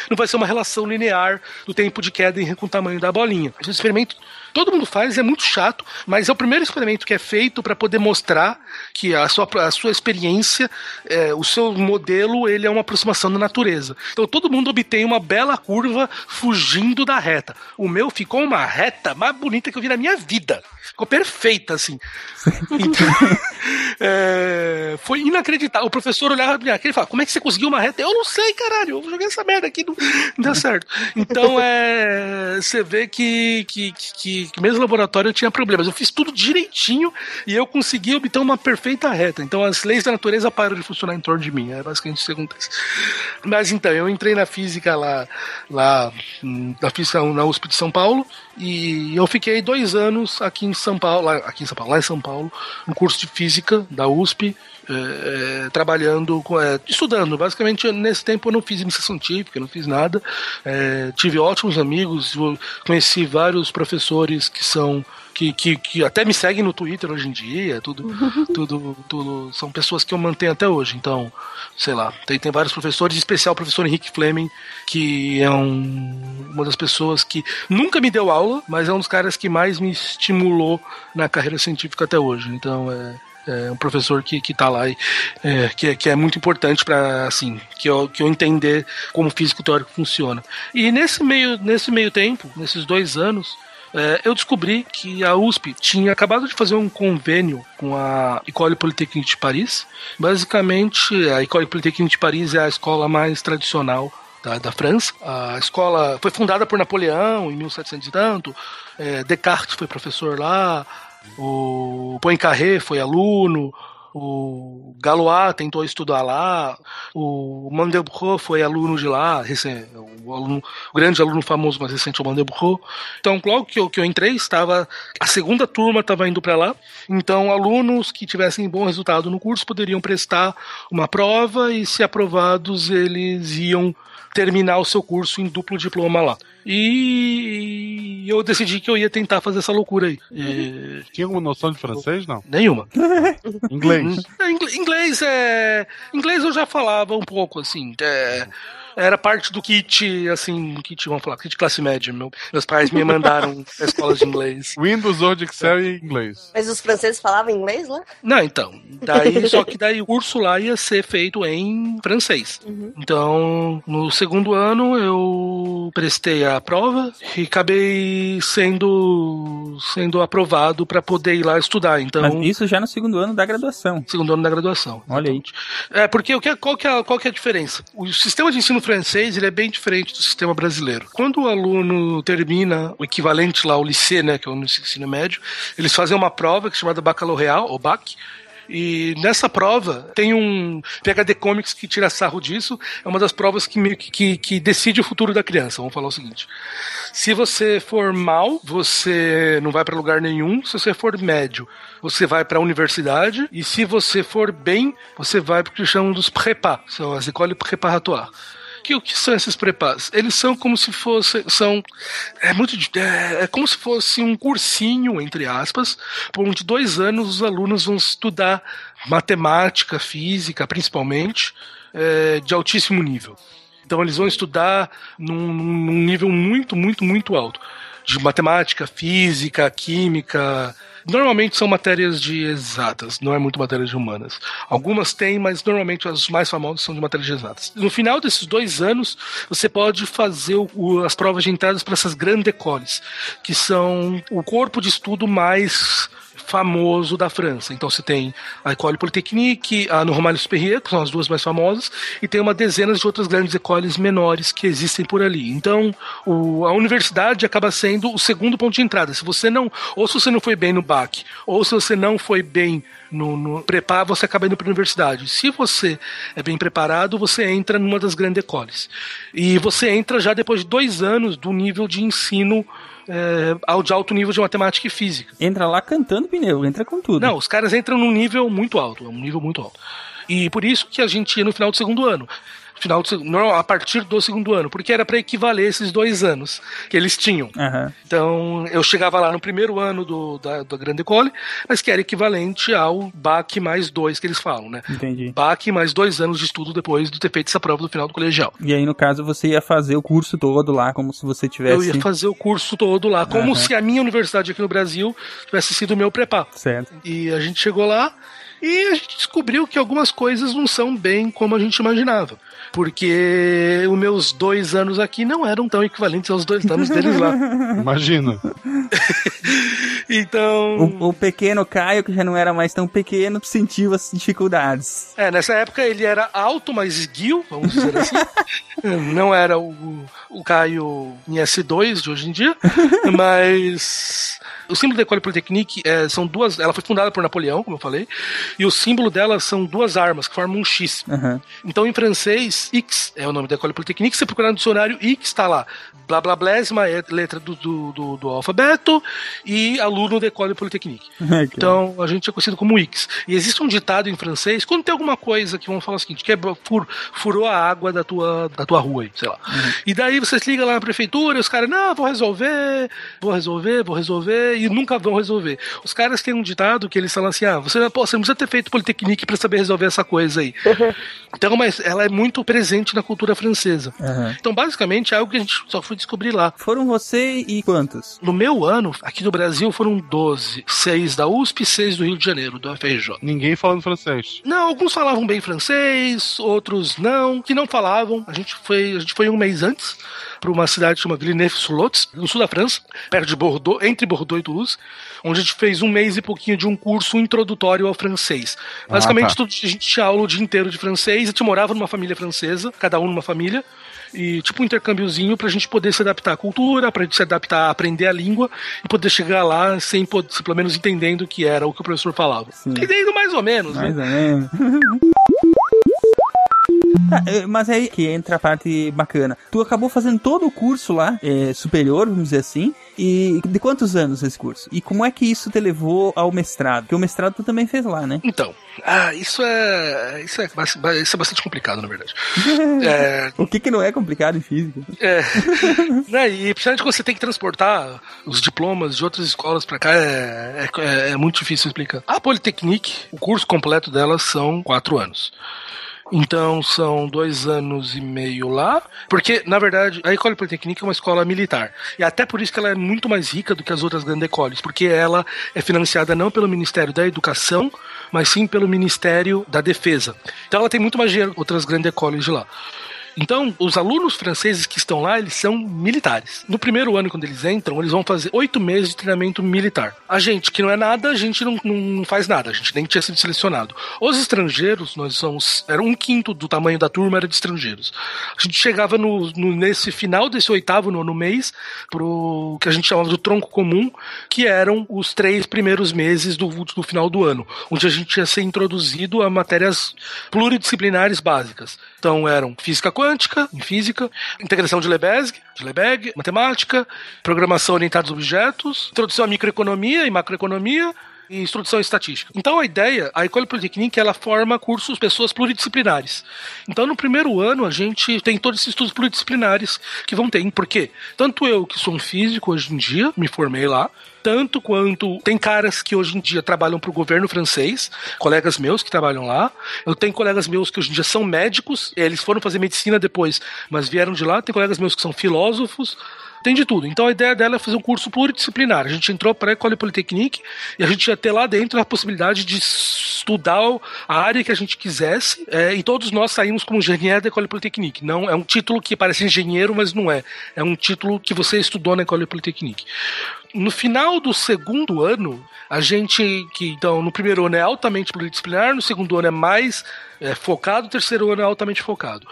não vai ser uma relação linear do tempo de queda com o tamanho da bolinha. Esse experimento todo mundo faz, é muito chato, mas é o primeiro experimento que é feito para poder mostrar que a sua, a sua experiência, é, o seu modelo, ele é uma aproximação da natureza. Então todo mundo obtém uma bela curva fugindo da reta. O meu ficou uma reta mais bonita que eu vi na minha vida. Ficou perfeita, assim. Então, é, foi inacreditável. O professor olhava pra cara e falava: Como é que você conseguiu uma reta? Eu não sei, caralho. Eu joguei essa merda aqui, não, não deu certo. Então, é, você vê que, que, que, que mesmo laboratório eu tinha problemas. Eu fiz tudo direitinho e eu consegui obter uma perfeita reta. Então, as leis da natureza param de funcionar em torno de mim. É basicamente isso que acontece. Mas então, eu entrei na física lá, lá hum, na física na USP de São Paulo e eu fiquei dois anos aqui em São Paulo, lá, aqui em São Paulo, lá em São Paulo, no curso de física da USP, eh, eh, trabalhando, eh, estudando. Basicamente, nesse tempo eu não fiz iniciação científica, não fiz nada. Eh, tive ótimos amigos, conheci vários professores que são que, que, que até me seguem no Twitter hoje em dia, tudo, tudo, tudo são pessoas que eu mantenho até hoje. Então, sei lá, tem, tem vários professores, em especial o professor Henrique Fleming, que é um, uma das pessoas que nunca me deu aula, mas é um dos caras que mais me estimulou na carreira científica até hoje. Então, é, é um professor que, que tá lá e é, que, é- que é muito importante para assim que eu, que eu entender como físico teórico funciona. E nesse meio, nesse meio tempo, nesses dois anos, é, eu descobri que a USP tinha acabado de fazer um convênio com a École Polytechnique de Paris. Basicamente, a École Polytechnique de Paris é a escola mais tradicional da, da França. A escola foi fundada por Napoleão em 1700 e tanto. É, Descartes foi professor lá. O Poincaré foi aluno. O Galois tentou estudar lá, o Mandelbrot foi aluno de lá, o, aluno- o grande aluno famoso mais recente, o Mandelbrot. Então, logo que eu, que eu entrei, estava a segunda turma estava indo para lá. Então, alunos que tivessem bom resultado no curso poderiam prestar uma prova e, se aprovados, eles iam terminar o seu curso em duplo diploma lá. E eu decidi que eu ia tentar fazer essa loucura aí. E- Tinha alguma noção de francês? Não. Nenhuma. Inglês. É, ingl- Inglês é. Inglês eu já falava um pouco, assim. é, Era parte do kit, assim, kit, vamos falar, kit classe média. Meu, meus pais me mandaram pra escola de inglês. Windows, Word, Excel e inglês. Mas os franceses falavam inglês lá? Não, então. Daí, só que daí o curso lá ia ser feito em francês. Então, no segundo ano eu prestei a prova e acabei sendo sendo aprovado para poder ir lá estudar. Então, Mas isso já no segundo ano da graduação. segundo ano da graduação. Olha aí. É, porque o que, é- qual, que é, qual que é a diferença? O sistema de ensino francês ele é bem diferente do sistema brasileiro. Quando o aluno termina o equivalente lá ao lycée, né, que é o ensino médio, eles fazem uma prova que é chamada baccalaureat, ou BAC, E nessa prova tem um PHD Comics que tira sarro disso. É uma das provas que, que, que decide o futuro da criança. Vamos falar o seguinte: se você for mal, você não vai para lugar nenhum. Se você for médio, você vai para a universidade. E se você for bem, você vai para o que chamam dos prépa, são as écoles préparatoires. Que, o que são esses prepas? Eles são como se fosse. São. É muito. É, é como se fosse um cursinho, entre aspas, por onde dois anos os alunos vão estudar matemática, física, principalmente, é, de altíssimo nível. Então eles vão estudar num, num nível muito, muito, muito alto. De matemática, física, química. Normalmente são matérias de exatas, não é muito matérias de humanas. Algumas têm, mas normalmente as mais famosas são de matérias de exatas. No final desses dois anos, você pode fazer o- as provas de entrada para essas grandes écoles, que são o corpo de estudo mais famoso da França. Então você tem a École Polytechnique, a Normale Supérieure, que são as duas mais famosas, e tem uma dezena de outras grandes écoles menores que existem por ali. Então o- a universidade acaba sendo o segundo ponto de entrada. Se você não, ou se você não foi bem no BAC, ou se você não foi bem no, no preparo, você acaba indo para a universidade. Se você é bem preparado, você entra numa das grandes écoles. E você entra já depois de dois anos do nível de ensino é, ao de alto nível de matemática e física. Entra lá cantando pneu, entra com tudo. Não, os caras entram num nível muito alto, é um nível muito alto. E por isso que a gente ia no final do segundo ano. Final do, não, a partir do segundo ano, porque era para equivaler esses dois anos que eles tinham. Aham. Então, eu chegava lá no primeiro ano do, da, da Grande École, mas que era equivalente ao BAC mais dois que eles falam, né? Entendi. BAC mais dois anos de estudo depois de ter feito essa prova do final do colegial. E aí, no caso, você ia fazer o curso todo lá, como se você tivesse. Eu ia fazer o curso todo lá, como Aham. se a minha universidade aqui no Brasil tivesse sido o meu preparo. Certo. E a gente chegou lá e a gente descobriu que algumas coisas não são bem como a gente imaginava. Porque os meus dois anos aqui não eram tão equivalentes aos dois anos deles lá. Imagina. Então. O, o pequeno Caio, que já não era mais tão pequeno, sentiu as dificuldades. É, nessa época ele era alto, mas esguio, vamos dizer assim. Não era o, o Caio em S2 de hoje em dia, mas o símbolo da École Polytechnique é, são duas. Ela foi fundada por Napoleão, como eu falei, e o símbolo dela são duas armas que formam um X. Aham. Então, em francês, X é o nome da École Polytechnique. Se você procurar no dicionário, X está lá. Blá blá blésima é letra do, do, do, do alfabeto e aluno da École Polytechnique. Então, a gente é conhecido como X. E existe um ditado em francês, quando tem alguma coisa que vão falar o seguinte, quebrou, fur, furou a água da tua, da tua rua aí, sei lá. E daí vocês ligam lá na prefeitura e os caras, não, vou resolver, vou resolver, vou resolver, e nunca vão resolver. Os caras têm um ditado que eles falam assim, ah, você, pô, você não precisa ter feito Politecnique pra saber resolver essa coisa aí. Então, mas ela é muito presente na cultura francesa. Aham. Então, basicamente, é algo que a gente só foi descobrir lá. Foram você e quantos? No meu ano, aqui no Brasil, foram 12. Seis da USP e seis do Rio de Janeiro, do FRJ. Ninguém falando francês. Não, alguns falavam bem francês, outros não, que não falavam. A gente foi, a gente foi um mês antes para uma cidade chamada Villeneuve-sur-Lot, no sul da França, perto de Bordeaux, entre Bordeaux e Toulouse, onde a gente fez um mês e pouquinho de um curso introdutório ao francês. Basicamente, tá. tudo, a gente tinha aula o dia inteiro de francês, a gente morava numa família francesa, cada um numa família, e tipo um intercâmbiozinho pra gente poder se adaptar à cultura, pra gente se adaptar a aprender a língua e poder chegar lá sem pelo menos entendendo o que era o que o professor falava. Sim. Entendendo mais ou menos, né? Mais ou menos. Tá, eh, mas aí que entra a parte bacana. Tu acabou fazendo todo o curso lá, eh, superior, vamos dizer assim. E de quantos anos esse curso? E como é que isso te levou ao mestrado? Porque o mestrado tu também fez lá, né? Então, ah, isso é isso é, isso é bastante complicado, na verdade. é, O que que não é complicado em física? é, né, e principalmente quando você tem que transportar os diplomas de outras escolas pra cá, é, é, é muito difícil explicar. A Politecnique, o curso completo dela são quatro anos. Então são dois anos e meio lá, porque na verdade a École Polytechnique é uma escola militar e até por isso que ela é muito mais rica do que as outras grandes écoles, porque ela é financiada não pelo Ministério da Educação, mas sim pelo Ministério da Defesa. Então ela tem muito mais dinheiro que outras grandes écoles de lá. Então, os alunos franceses que estão lá, eles são militares. No primeiro ano, quando eles entram, eles vão fazer oito meses de treinamento militar. A gente, que não é nada, a gente não, não faz nada, a gente nem tinha sido selecionado. Os estrangeiros, nós somos. Era um quinto do tamanho da turma, era de estrangeiros. A gente chegava no, no- nesse final desse oitavo, nono mês, pro que a gente chamava do tronco comum, que eram os três primeiros meses do, do final do ano, onde a gente ia ser introduzido a matérias pluridisciplinares básicas. Então eram física quântica, em física, integração de Lebesgue, de Lebesgue, matemática, programação orientada aos objetos, introdução à microeconomia e macroeconomia, e instrução em estatística. Então a ideia, a École Polytechnique, ela forma cursos, pessoas pluridisciplinares. Então no primeiro ano a gente tem todos esses estudos pluridisciplinares que vão ter. Por quê? Tanto eu, que sou um físico hoje em dia, me formei lá, tanto quanto tem caras que hoje em dia trabalham para o governo francês, colegas meus que trabalham lá. Eu tenho colegas meus que hoje em dia são médicos, eles foram fazer medicina depois, mas vieram de lá. Tem colegas meus que são filósofos. Tem de tudo. Então a ideia dela é fazer um curso pluridisciplinar. A gente entrou para a École Polytechnique e a gente ia ter lá dentro a possibilidade de estudar a área que a gente quisesse. é, e todos nós saímos como engenheiro da École Polytechnique. Não é um título que parece engenheiro, mas não é. É um título que você estudou na École Polytechnique. No final do segundo ano, a gente que então no primeiro ano é altamente pluridisciplinar, no segundo ano é mais é, focado, no terceiro ano é altamente focado.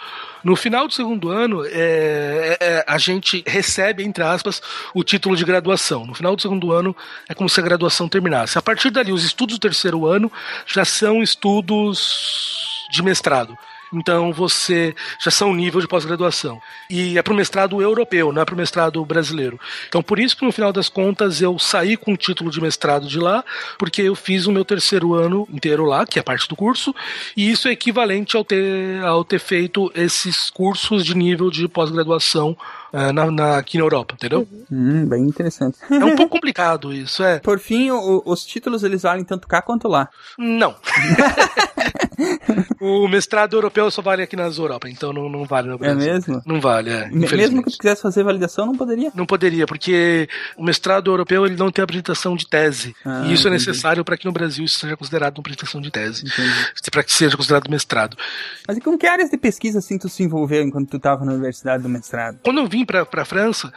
No final do segundo ano, é, é, a gente recebe, entre aspas, o título de graduação. No final do segundo ano, é como se a graduação terminasse. A partir dali, os estudos do terceiro ano já são estudos de mestrado. Então você já são nível de pós-graduação. E é para o mestrado europeu, não é para o mestrado brasileiro. Então por isso que no final das contas eu saí com o título de mestrado de lá, porque eu fiz o meu terceiro ano inteiro lá, que é parte do curso, e isso é equivalente ao ter, ao ter feito esses cursos de nível de pós-graduação eh, na, na- aqui na Europa, entendeu? Hum, bem interessante. É um pouco complicado isso, é. Por fim, o- os títulos eles valem tanto cá quanto lá. Não. o mestrado europeu só vale aqui nas Europa, então não, não vale no É Brasil. mesmo? Não vale, é. Me- Mesmo que tu quisesse fazer validação, não poderia. Não poderia, porque o mestrado europeu ele não tem apresentação de tese. Ah, e isso é entendi. necessário para que no Brasil isso seja considerado uma apresentação de tese. Para que seja considerado mestrado. Mas e com que áreas de pesquisa assim tu se envolveu enquanto tu estava na universidade do mestrado? Quando eu vim para a França,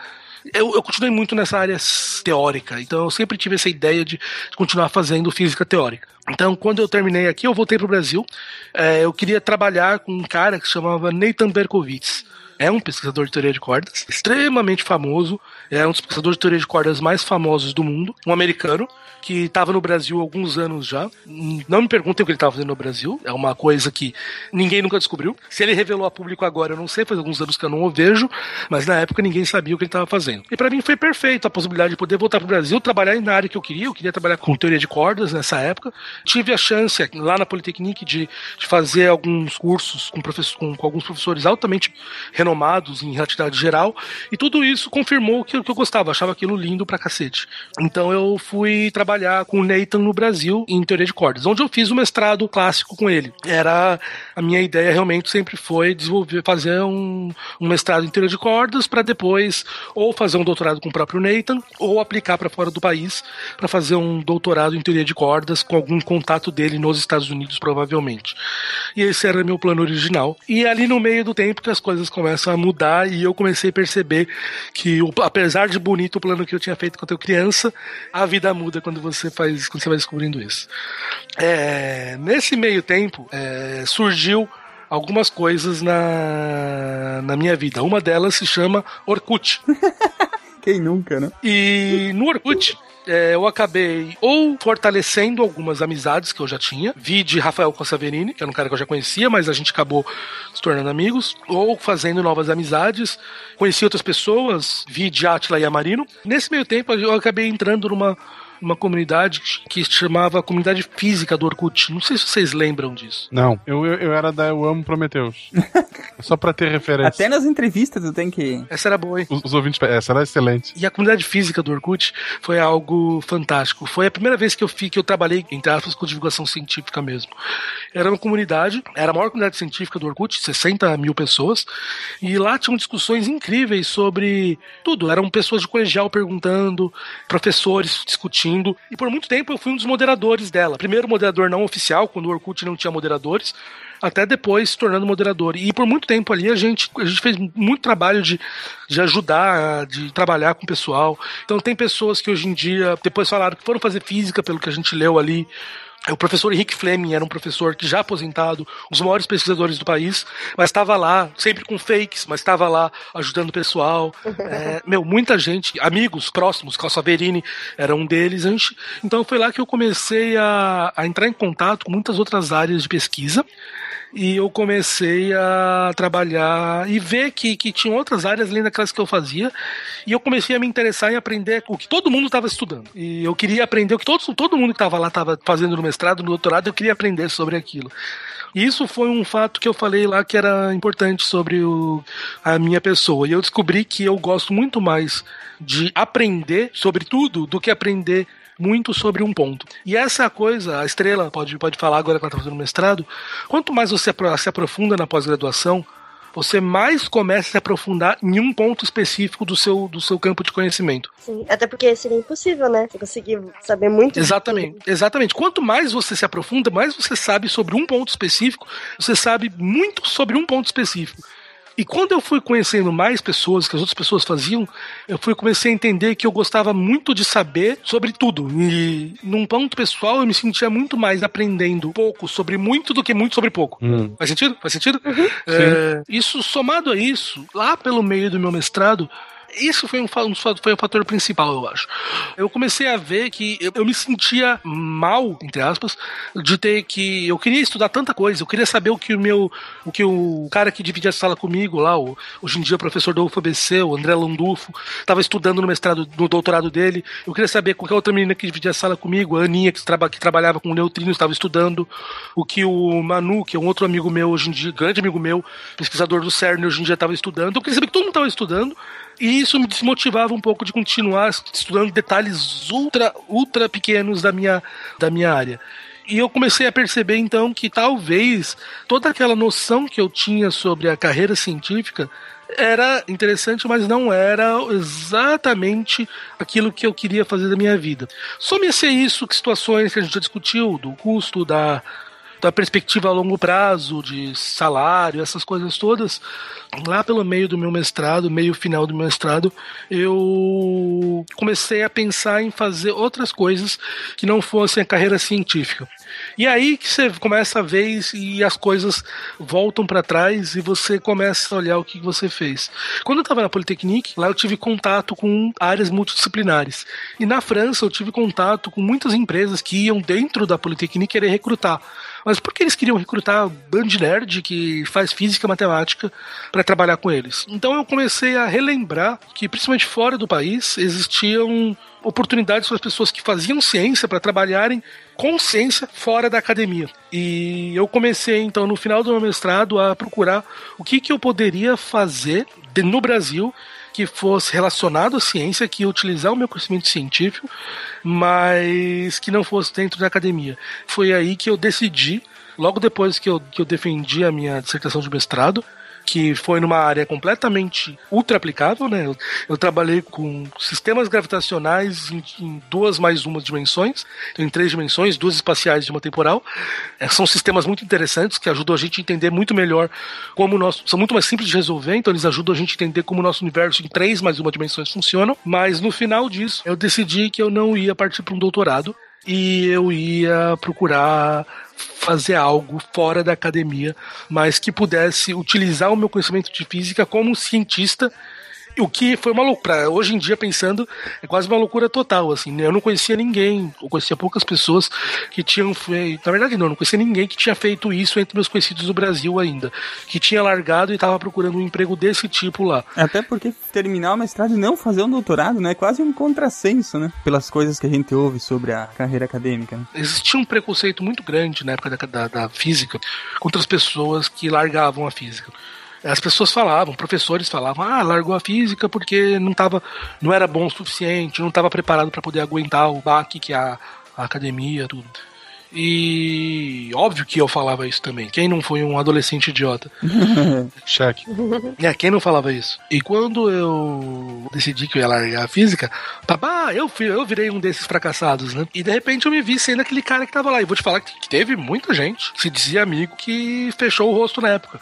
eu, eu continuei muito nessa área teórica. Então eu sempre tive essa ideia de continuar fazendo física teórica. Então, quando eu terminei aqui, eu voltei para o Brasil. É, eu queria trabalhar com um cara que se chamava Nathan Berkowitz. É um pesquisador de teoria de cordas, extremamente famoso. É um dos pesquisadores de teoria de cordas mais famosos do mundo. Um americano que estava no Brasil há alguns anos já. Não me perguntem o que ele estava fazendo no Brasil. É uma coisa que ninguém nunca descobriu. Se ele revelou a público agora, eu não sei. Faz alguns anos que eu não o vejo. Mas na época ninguém sabia o que ele estava fazendo. E para mim foi perfeito a possibilidade de poder voltar para o Brasil, trabalhar na área que eu queria. Eu queria trabalhar com teoria de cordas nessa época. Tive a chance lá na Politecnique de, de fazer alguns cursos com, com, com alguns professores altamente renomados em relatividade geral. E tudo isso confirmou que, que eu gostava. Achava aquilo lindo pra cacete. Então eu fui trabalhar com o Nathan no Brasil em teoria de cordas, onde eu fiz o mestrado clássico com ele. Era a minha ideia realmente sempre foi desenvolver, fazer um, um mestrado em teoria de cordas para depois ou fazer um doutorado com o próprio Nathan ou aplicar para fora do país para fazer um doutorado em teoria de cordas com algum contato dele nos Estados Unidos provavelmente. E esse era meu plano original. E ali no meio do tempo que as coisas começam a mudar e eu comecei a perceber que o- apesar de bonito o plano que eu tinha feito quando eu criança, a vida muda quando você faz, quando você vai descobrindo isso. É, nesse meio tempo é, surgiu algumas coisas na, na minha vida. Uma delas se chama Orkut. Quem nunca, né? E no Orkut, é, eu acabei ou fortalecendo algumas amizades que eu já tinha, vi de Rafael Consaverini, que era um cara que eu já conhecia, mas a gente acabou se tornando amigos, ou fazendo novas amizades, conheci outras pessoas, vi de Atila e Amarino. Nesse meio tempo, eu acabei entrando numa uma comunidade que se chamava Comunidade Física do Orkut. Não sei se vocês lembram disso. Não, eu, eu, eu era da Eu Amo Prometeus. Só pra ter referência. Até nas entrevistas tu tem que. Essa era boa, hein? Os, os ouvintes, essa era excelente. E a comunidade física do Orkut foi algo fantástico. Foi a primeira vez que eu fi, que eu trabalhei, entre aspas, com divulgação científica mesmo. Era uma comunidade, era a maior comunidade científica do Orkut, 60 mil pessoas, e lá tinham discussões incríveis sobre tudo. Eram pessoas de colegial perguntando, professores discutindo, e por muito tempo eu fui um dos moderadores dela. Primeiro moderador não oficial, quando o Orkut não tinha moderadores, até depois se tornando moderador. E por muito tempo ali a gente, a gente fez muito trabalho de, de ajudar, de trabalhar com o pessoal. Então tem pessoas que hoje em dia, depois falaram que foram fazer física, pelo que a gente leu ali. O professor Henrique Fleming era um professor que já aposentado, um dos maiores pesquisadores do país, mas estava lá, sempre com fakes, mas estava lá ajudando o pessoal. É, meu, muita gente, amigos próximos, Carl Saverini era um deles. Gente, então foi lá que eu comecei a, a entrar em contato com muitas outras áreas de pesquisa e eu comecei a trabalhar e ver que, que tinha outras áreas além daquelas que eu fazia e eu comecei a me interessar em aprender o que todo mundo estava estudando e eu queria aprender o que todo, todo mundo que estava lá estava fazendo no mestrado, no doutorado, eu queria aprender sobre aquilo. E isso foi um fato que eu falei lá que era importante sobre o, a minha pessoa. E eu descobri que eu gosto muito mais de aprender sobre tudo do que aprender muito sobre um ponto. E essa coisa, a estrela pode, pode falar agora que ela está fazendo mestrado, quanto mais você se aprofunda na pós-graduação, você mais começa a se aprofundar em um ponto específico do seu, do seu campo de conhecimento. Sim, até porque seria impossível, né? Você conseguir saber muito. Exatamente, exatamente. Quanto mais você se aprofunda, mais você sabe sobre um ponto específico, você sabe muito sobre um ponto específico. E quando eu fui conhecendo mais pessoas que as outras pessoas faziam, eu fui comecei a entender que eu gostava muito de saber sobre tudo. E num ponto pessoal, eu me sentia muito mais aprendendo pouco sobre muito do que muito sobre pouco. Hum. Faz sentido? Faz sentido? É, isso somado a isso, lá pelo meio do meu mestrado, isso foi um, foi um fator principal, eu acho. Eu comecei a ver que eu, eu, me sentia mal, entre aspas, de ter que. Eu queria estudar tanta coisa, eu queria saber o que o meu. O que o cara que dividia a sala comigo lá, o, hoje em dia professor do UFABC, o André Landulfo, estava estudando no mestrado, no doutorado dele. Eu queria saber qualquer outra menina que dividia a sala comigo, a Aninha, que, traba, que trabalhava com neutrinos, estava estudando. O que o Manu, que é um outro amigo meu hoje em dia, grande amigo meu, pesquisador do CERN, hoje em dia estava estudando. Eu queria saber que todo mundo estava estudando. E isso me desmotivava um pouco de continuar estudando detalhes ultra, ultra pequenos da minha, da minha área. E eu comecei a perceber então que talvez toda aquela noção que eu tinha sobre a carreira científica era interessante, mas não era exatamente aquilo que eu queria fazer da minha vida. Some-se isso que situações que a gente já discutiu, do custo da, da perspectiva a longo prazo, de salário, essas coisas todas, lá pelo meio do meu mestrado, meio final do meu mestrado, eu comecei a pensar em fazer outras coisas que não fossem a carreira científica. E aí que você começa a ver e as coisas voltam para trás e você começa a olhar o que você fez. Quando eu estava na Polytechnique, lá eu tive contato com áreas multidisciplinares. E na França eu tive contato com muitas empresas que iam dentro da Polytechnique querer recrutar. Mas por que eles queriam recrutar band nerd que faz física e matemática para trabalhar com eles? Então eu comecei a relembrar que, principalmente fora do país, existiam oportunidades para as pessoas que faziam ciência para trabalharem com ciência fora da academia. E eu comecei, então, no final do meu mestrado, a procurar o que, que eu poderia fazer no Brasil que fosse relacionado à ciência, que ia utilizar o meu conhecimento científico, mas que não fosse dentro da academia. Foi aí que eu decidi, logo depois que eu, que eu defendi a minha dissertação de mestrado, que foi numa área completamente ultra aplicável, né? Eu, eu trabalhei com sistemas gravitacionais em, em, duas mais uma dimensões, em três dimensões, duas espaciais e uma temporal. É, são sistemas muito interessantes que ajudam a gente a entender muito melhor como o nosso. São muito mais simples de resolver, então eles ajudam a gente a entender como o nosso universo em três mais uma dimensões funcionam. Mas no final disso, eu decidi que eu não ia partir para um doutorado e eu ia procurar fazer algo fora da academia, mas que pudesse utilizar o meu conhecimento de física como cientista o que foi uma loucura. Hoje em dia, pensando, é quase uma loucura total. Assim? Eu não conhecia ninguém, eu conhecia poucas pessoas que tinham feito. Na verdade, não, não conhecia ninguém que tinha feito isso entre meus conhecidos do Brasil ainda. Que tinha largado e estava procurando um emprego desse tipo lá. Até porque terminar o mestrado e não fazer um doutorado, né? É quase um contrassenso, né? Pelas coisas que a gente ouve sobre a carreira acadêmica. Né? Existia um preconceito muito grande na época da, da, da física contra as pessoas que largavam a física as pessoas falavam, professores falavam, ah, largou a física porque não tava, não era bom o suficiente, não estava preparado para poder aguentar o baque que é a, a academia, tudo. E óbvio que eu falava isso também. Quem não foi um adolescente idiota? Cheque. É, quem não falava isso? E quando eu decidi que eu ia largar a física, papá, eu, fui, eu virei um desses fracassados, né? E de repente eu me vi sendo aquele cara que tava lá. E vou te falar que, que teve muita gente que se dizia amigo que fechou o rosto na época.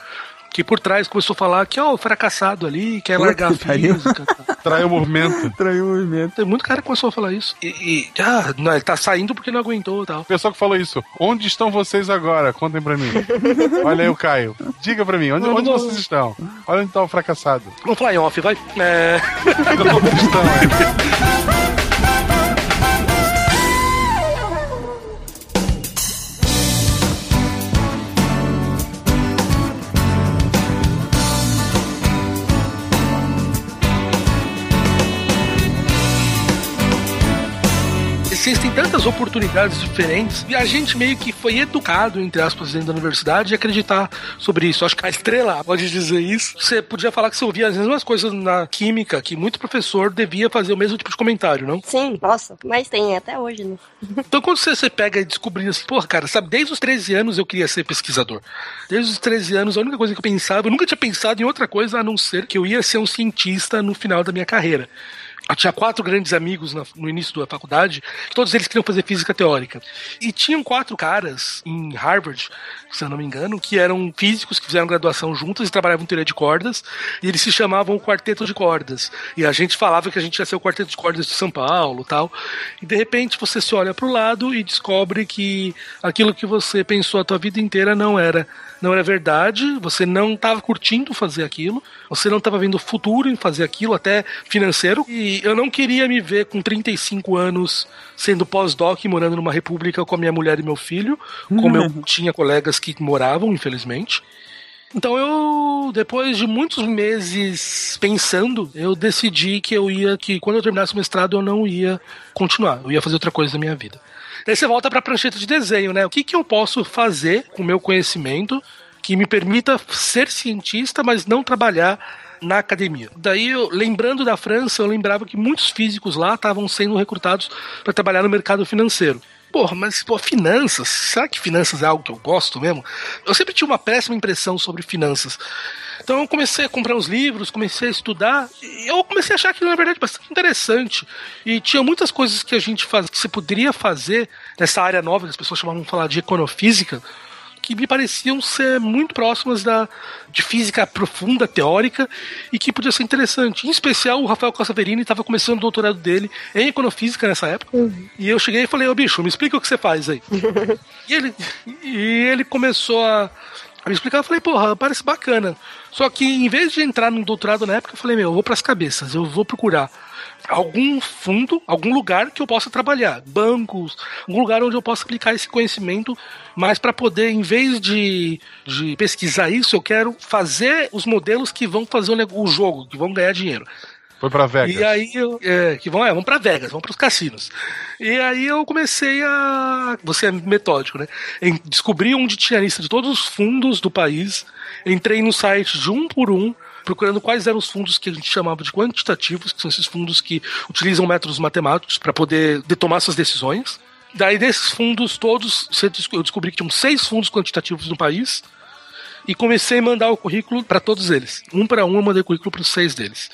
Que por trás começou a falar que, ó, o fracassado ali, quer Puta largar a que pariu. física. Traiu o movimento. Traiu o movimento. Tem muito cara que começou a falar isso. E, e ah, não, ele tá saindo porque não aguentou e tal. O pessoal que falou isso, onde estão vocês agora? Contem pra mim. Olha aí o Caio. Diga pra mim, onde, onde vocês estão? Olha onde tá o fracassado. Vamos falar em off, vai. É... Onde estão, Existem tantas oportunidades diferentes e a gente meio que foi educado, entre aspas, dentro da universidade, a acreditar sobre isso. Acho que a estrela pode dizer isso. Você podia falar que você ouvia as mesmas coisas na química, que muito professor devia fazer o mesmo tipo de comentário, não? Sim, nossa, mas tem até hoje, né? Então, quando você, você pega e descobre assim, porra, cara, sabe, desde os 13 anos eu queria ser pesquisador. Desde os 13 anos, a única coisa que eu pensava, eu nunca tinha pensado em outra coisa a não ser que eu ia ser um cientista no final da minha carreira. Tinha quatro grandes amigos na- no início da faculdade, todos eles queriam fazer física teórica. E tinham quatro caras em Harvard, se eu não me engano, que eram físicos que fizeram graduação juntos e trabalhavam em teoria de cordas, e eles se chamavam o Quarteto de Cordas. E a gente falava que a gente ia ser o Quarteto de Cordas de São Paulo tal. E de repente você se olha para o lado e descobre que aquilo que você pensou a tua vida inteira não era não era verdade, você não estava curtindo fazer aquilo, você não estava vendo futuro em fazer aquilo, até financeiro, e eu não queria me ver com 35 anos sendo pós-doc e morando numa república com a minha mulher e meu filho, como eu tinha colegas que moravam, infelizmente. Então eu, depois de muitos meses pensando, eu decidi que eu ia, que quando eu terminasse o mestrado eu não ia continuar, eu ia fazer outra coisa da minha vida. Daí você volta para a prancheta de desenho, né? O que, que eu posso fazer com o meu conhecimento que me permita ser cientista, mas não trabalhar na academia. Daí, eu, lembrando da França, eu lembrava que muitos físicos lá estavam sendo recrutados para trabalhar no mercado financeiro. Porra, mas pô, finanças, será que finanças é algo que eu gosto mesmo? Eu sempre tinha uma péssima impressão sobre finanças. Então eu comecei a comprar uns livros, comecei a estudar, e eu comecei a achar aquilo, na verdade, bastante interessante. E tinha muitas coisas que a gente faz, que você poderia fazer nessa área nova, que as pessoas chamavam de falar de econofísica, que me pareciam ser muito próximas da, de física profunda, teórica, e que podia ser interessante. Em especial, o Rafael Costaverini estava começando o doutorado dele em econofísica nessa época. E eu cheguei e falei, ô bicho, me explica o que você faz aí. e, ele, e ele começou a, a me explicar, eu falei, porra, parece bacana. Só que em vez de entrar num doutorado na época, eu falei, meu, eu vou pras cabeças, eu vou procurar algum fundo, algum lugar que eu possa trabalhar, bancos, algum lugar onde eu possa aplicar esse conhecimento, mas para poder, em vez de, de pesquisar isso, eu quero fazer os modelos que vão fazer o, o jogo, que vão ganhar dinheiro. Foi pra Vegas. E aí eu, é, que vão, é, vão para Vegas, vão para os cassinos. E aí eu comecei a, você é metódico, né? Em descobrir onde tinha a lista de todos os fundos do país. Entrei no site de um por um, procurando quais eram os fundos que a gente chamava de quantitativos, que são esses fundos que utilizam métodos matemáticos para poder de- tomar suas decisões. Daí desses fundos todos, eu descobri que tinham seis fundos quantitativos no país e comecei a mandar o currículo para todos eles. Um para um eu mandei o currículo para os seis deles.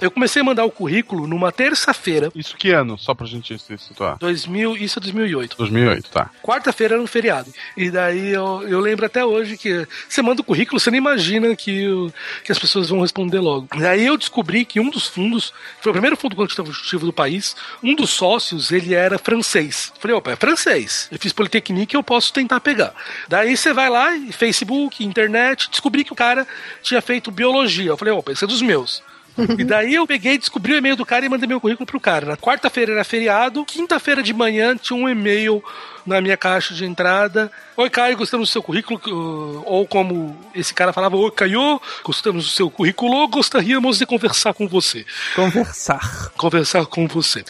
Eu comecei a mandar o currículo numa terça-feira, Isso que ano? Só pra gente se situar. 2000, isso é 2008. 2008, tá. Quarta-feira era um feriado. E daí eu, eu lembro até hoje que você manda o currículo, você nem imagina que, que as pessoas vão responder logo. Daí eu descobri que um dos fundos, foi o primeiro fundo quantitativo do país, um dos sócios, ele era francês. Falei, opa, é francês. Eu fiz Politecnique eu posso tentar pegar. Daí você vai lá, e Facebook, internet, descobri que o cara tinha feito biologia. Eu falei, opa, esse é dos meus. E daí eu peguei, descobri o e-mail do cara e mandei meu currículo pro cara. Na quarta-feira era feriado, quinta-feira de manhã tinha um e-mail na minha caixa de entrada. Oi, Caio, gostamos do seu currículo. uh, Ou como esse cara falava, Oi, Caio, gostamos do seu currículo, gostaríamos de conversar com você. Conversar. Conversar com você.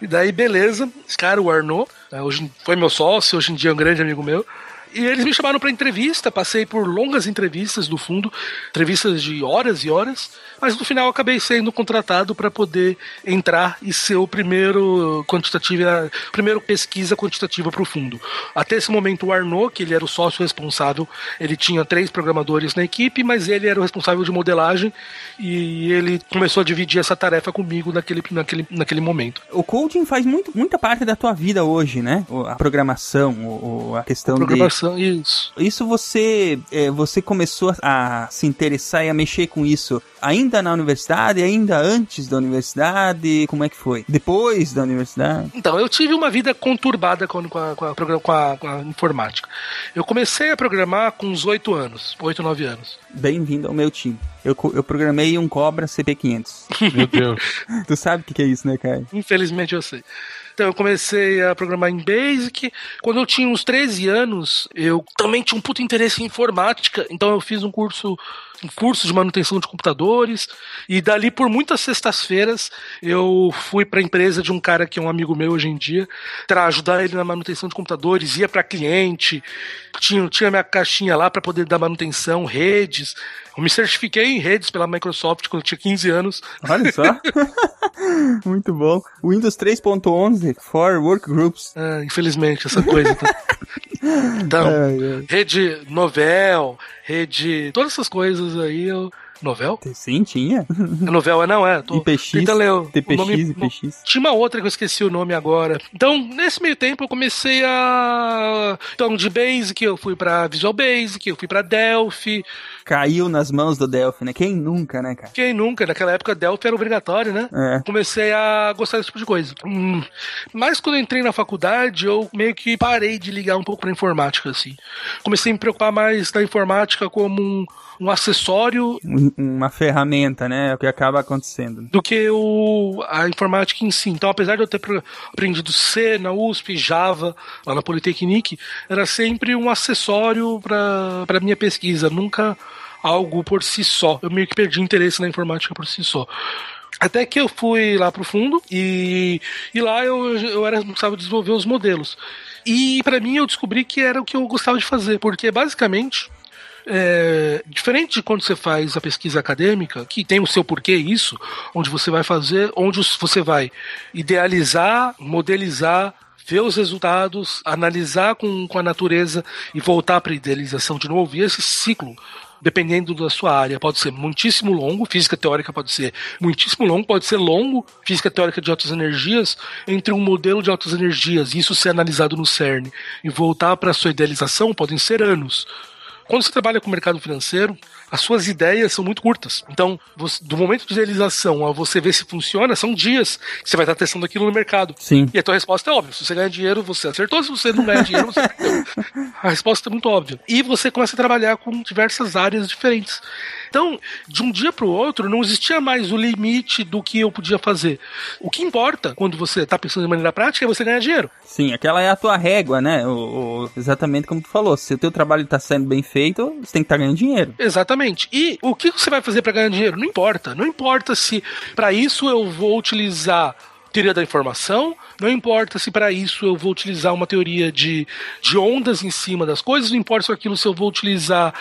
E daí, beleza, esse cara, o Arnaud, né, hoje foi meu sócio, hoje em dia é um grande amigo meu. E eles me chamaram para entrevista, passei por longas entrevistas no fundo, entrevistas de horas e horas, mas no final acabei sendo contratado para poder entrar e ser o primeiro quantitativa, primeiro pesquisa quantitativa para o fundo. Até esse momento o Arnaud, que ele era o sócio responsável, ele tinha três programadores na equipe, mas ele era o responsável de modelagem e ele começou a dividir essa tarefa comigo naquele, naquele, naquele momento. O coding faz muito, muita parte da tua vida hoje, né? A programação, o, a questão de Programação, isso. Isso você é, você começou a se interessar e a mexer com isso ainda na universidade, ainda antes da universidade? Como é que foi? Depois da universidade? Então, eu tive uma vida conturbada com, com, a, com, a, com a- com a informática. Eu comecei a programar com uns 8 anos, 8, 9 anos. Bem-vindo ao meu time. Eu, eu programei um Cobra CP500. Meu Deus. tu sabe o que, que é isso, né, Caio? Infelizmente eu sei. Então eu comecei a programar em Basic. Quando eu tinha uns 13 anos, eu também tinha um puto interesse em informática. Então eu fiz um curso, um curso de manutenção de computadores. E dali por muitas sextas-feiras eu fui para a empresa de um cara que é um amigo meu hoje em dia, para ajudar ele na manutenção de computadores, ia para cliente, tinha, tinha minha caixinha lá para poder dar manutenção, redes. Eu me certifiquei em redes pela Microsoft quando eu tinha 15 anos. Olha só. Muito bom. Windows 3.11 for Workgroups. Ah, infelizmente, essa coisa. Tá? Então, rede novel, rede. Todas essas coisas aí eu. Novel? Sim, tinha. É novel, é não, é. Tô IPX, tentando ler o TPX, nome- IPX. Tinha uma outra que eu esqueci o nome agora. Então, nesse meio tempo, eu comecei a. Então, de Basic, eu fui pra Visual Basic, eu fui pra Delphi. Caiu nas mãos do Delphi, né? Quem nunca, né, cara? Quem nunca? Naquela época, Delphi era obrigatório, né? É. comecei a gostar desse tipo de coisa. Hum, Mas quando eu entrei na faculdade, eu meio que parei de ligar um pouco pra informática, assim. Comecei a me preocupar mais da informática como um, um acessório Um- Uma ferramenta, né? É o que acaba acontecendo. do que o, a informática em si. Então, apesar de eu ter aprendido C na USP, Java, lá na Politecnique, era sempre um acessório para minha pesquisa, nunca algo por si só. Eu meio que perdi interesse na informática por si só. Até que eu fui lá pro fundo e, e lá eu, eu era responsável de desenvolver os modelos. E para mim eu descobri que era o que eu gostava de fazer, porque basicamente é, diferente de quando você faz a pesquisa acadêmica, que tem o seu porquê isso, onde você vai fazer, onde você vai idealizar, modelizar, ver os resultados, analisar com, com a natureza e voltar para a idealização de novo. E esse ciclo, dependendo da sua área, pode ser muitíssimo longo, física teórica pode ser muitíssimo longo, pode ser longo, física teórica de altas energias, entre um modelo de altas energias, e isso ser analisado no CERN, e voltar para a sua idealização, podem ser anos. Quando você trabalha com o mercado financeiro, as suas ideias são muito curtas. Então, você- do momento de realização a você ver se funciona, são dias que você vai estar testando aquilo no mercado. Sim. E a tua resposta é óbvia. Se você ganhar dinheiro, você acertou. Se você não ganhar dinheiro, você perdeu. A resposta é muito óbvia. E você começa a trabalhar com diversas áreas diferentes. Então, de um dia para o outro, não existia mais o limite do que eu podia fazer. O que importa quando você está pensando de maneira prática é você ganhar dinheiro. Sim, aquela é a tua régua, né? O, o- exatamente como tu falou. Se o teu trabalho tá sendo bem feito, você tem que estar ganhando dinheiro. Exatamente. E o que você vai fazer para ganhar dinheiro? Não importa. Não importa se para isso eu vou utilizar teoria da informação, não importa se para isso eu vou utilizar uma teoria de, de ondas em cima das coisas, não importa se aquilo se eu vou utilizar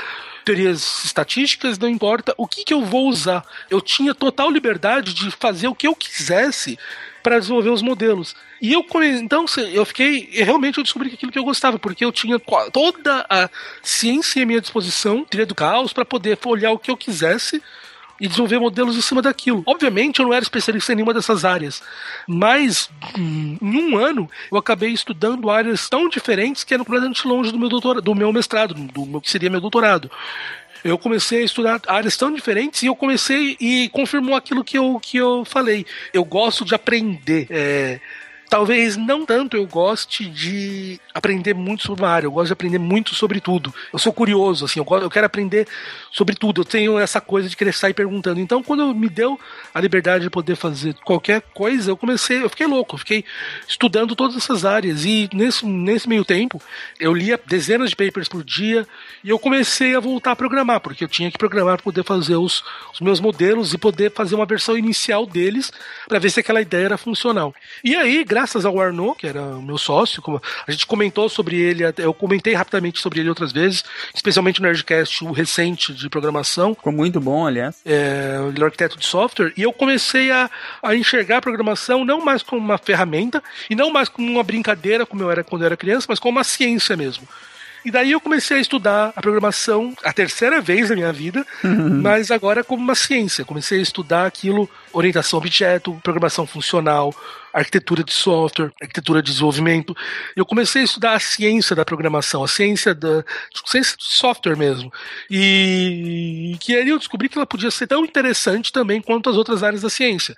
teorias estatísticas, não importa o que, que eu vou usar. Eu tinha total liberdade de fazer o que eu quisesse para desenvolver os modelos. E eu então eu fiquei, realmente eu descobri aquilo que eu gostava, porque eu tinha toda a ciência à minha disposição, teoria do caos, para poder olhar o que eu quisesse e desenvolver modelos em cima daquilo. Obviamente eu não era especialista em nenhuma dessas áreas, mas hum, em um ano eu acabei estudando áreas tão diferentes que eram completamente longe do meu doutorado, do meu mestrado, do meu que seria meu doutorado. Eu comecei a estudar áreas tão diferentes e eu comecei e confirmou aquilo que eu, que eu falei. Eu gosto de aprender. é, Talvez não tanto eu goste de aprender muito sobre uma área, eu gosto de aprender muito sobre tudo. Eu sou curioso, assim, eu, gosto, eu quero aprender sobre tudo. Eu tenho essa coisa de querer sair perguntando. Então, quando me deu a liberdade de poder fazer qualquer coisa, eu comecei, eu fiquei louco, eu fiquei estudando todas essas áreas. E nesse, nesse meio tempo, eu lia dezenas de papers por dia e eu comecei a voltar a programar, porque eu tinha que programar para poder fazer os, os meus modelos e poder fazer uma versão inicial deles para ver se aquela ideia era funcional. E aí, graças graças ao Arnaud, que era o meu sócio. como- A gente comentou sobre ele, eu comentei rapidamente sobre ele outras vezes, especialmente no Nerdcast, o recente de programação. Ficou muito bom, aliás. É, ele é arquiteto de software, e eu comecei a, a enxergar a programação não mais como uma ferramenta, e não mais como uma brincadeira, como eu era quando eu era criança, mas como uma ciência mesmo. E daí eu comecei a estudar a programação a terceira vez na minha vida, mas agora como uma ciência. Comecei a estudar aquilo, orientação a objeto, programação funcional, arquitetura de software, arquitetura de desenvolvimento. Eu comecei a estudar a ciência da programação, a ciência da ciência de software mesmo. E que aí eu descobri que ela podia ser tão interessante também quanto as outras áreas da ciência.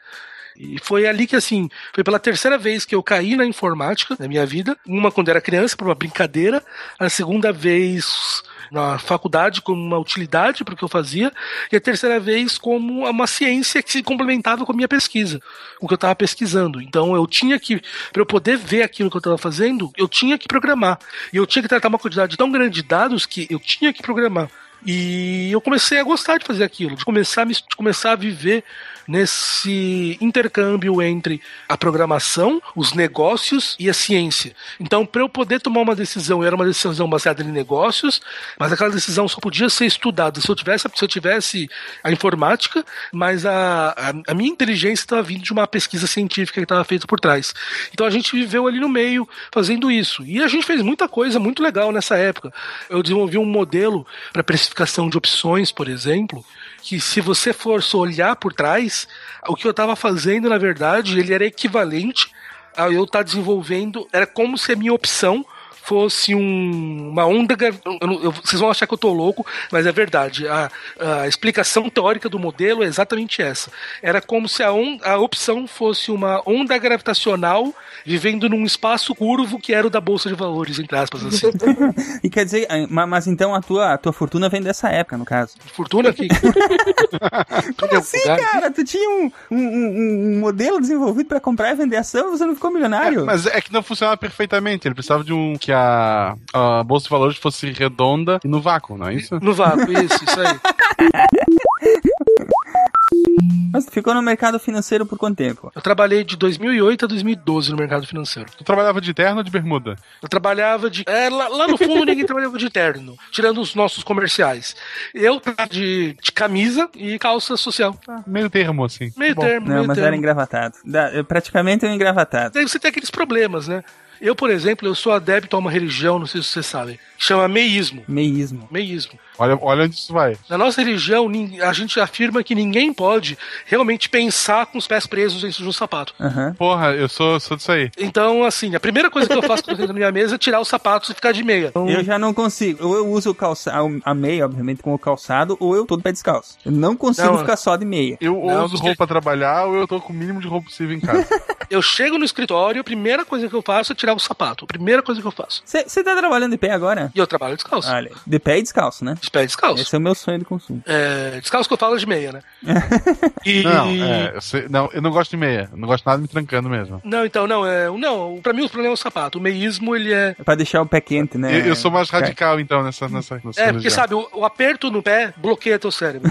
E foi ali que, assim, foi pela terceira vez que eu caí na informática na minha vida. Uma quando era criança, por uma brincadeira. A segunda vez na faculdade, como uma utilidade para o que eu fazia. E a terceira vez como uma ciência que se complementava com a minha pesquisa, com o que eu estava pesquisando. Então eu tinha que, para eu poder ver aquilo que eu estava fazendo, eu tinha que programar. E eu tinha que tratar uma quantidade tão grande de dados que eu tinha que programar. E eu comecei a gostar de fazer aquilo, de começar a, me- de começar a viver nesse intercâmbio entre a programação, os negócios e a ciência. Então, para eu poder tomar uma decisão, era uma decisão baseada em negócios, mas aquela decisão só podia ser estudada se eu tivesse, se eu tivesse a informática, mas a, a, a minha inteligência estava vindo de uma pesquisa científica que estava feita por trás. Então a gente viveu ali no meio fazendo isso. E a gente fez muita coisa muito legal nessa época. Eu desenvolvi um modelo para precificação de opções, por exemplo, que se você fosse olhar por trás, o que eu estava fazendo, na verdade, ele era equivalente a eu estar desenvolvendo, era como se a minha opção fosse um- uma onda. eu não- eu- vocês vão achar que eu tô louco, mas é verdade. A, a explicação teórica do modelo é exatamente essa. Era como se a, on- a opção fosse uma onda gravitacional vivendo num espaço curvo que era o da Bolsa de Valores, entre aspas, assim. E quer dizer, ah, ma- mas então a tua, a tua fortuna vem dessa época, no caso. Fortuna que. Como assim, cara? Tu tinha um, um, um- modelo desenvolvido pra comprar e vender ação e você não ficou milionário? Mas é que não funcionava perfeitamente. Ele precisava de um que a, a bolsa de valores fosse redonda e no vácuo, não é isso? No vácuo, isso, isso aí. Mas tu ficou no mercado financeiro por quanto tempo? Eu trabalhei de 2008 a 2012 no mercado financeiro. Tu trabalhava de terno ou de bermuda? Eu trabalhava de. É, lá, lá no fundo ninguém trabalhava de terno, tirando os nossos comerciais. Eu tava de, de camisa e calça social. Meio termo, assim. Meio Bom, termo, Não, meio mas termo. era engravatado. Da- praticamente um engravatado. Daí você tem aqueles problemas, né? Eu, por exemplo, eu sou adepto a uma religião, não sei se vocês sabem, chama meísmo. Meísmo. Meísmo. Olha, olha onde isso vai. Na nossa religião, a gente afirma que ninguém pode realmente pensar com os pés presos dentro de um sapato. Aham. Porra, eu sou, sou disso aí. Então, assim, a primeira coisa que eu faço quando eu entro na minha mesa é tirar os sapatos e ficar de meia. Eu já não consigo. Ou eu uso o calçado, a meia, obviamente, com o calçado, ou eu tô de pé descalço. Eu não consigo Não, ficar só de meia. Eu Não, uso roupa pra trabalhar ou eu tô com o mínimo de roupa possível em casa. eu chego no escritório, a primeira coisa que eu faço é tirar o sapato. A primeira coisa que eu faço. Você tá trabalhando de pé agora? E eu trabalho descalço. Olha, de pé e descalço, né? De pé descalço. Esse é o meu sonho de consumo. É, descalço que eu falo é de meia, né? E... Não, é, eu sei- não, eu não gosto de meia. Eu não gosto nada me trancando mesmo. Não, então, não, é, não, pra mim o problema é o sapato. O meísmo, ele é... É pra deixar o pé quente, né? Eu, eu sou mais Cara, radical, então, nessa. nessa, nessa É, porque religião. sabe, o, o aperto no pé bloqueia teu cérebro.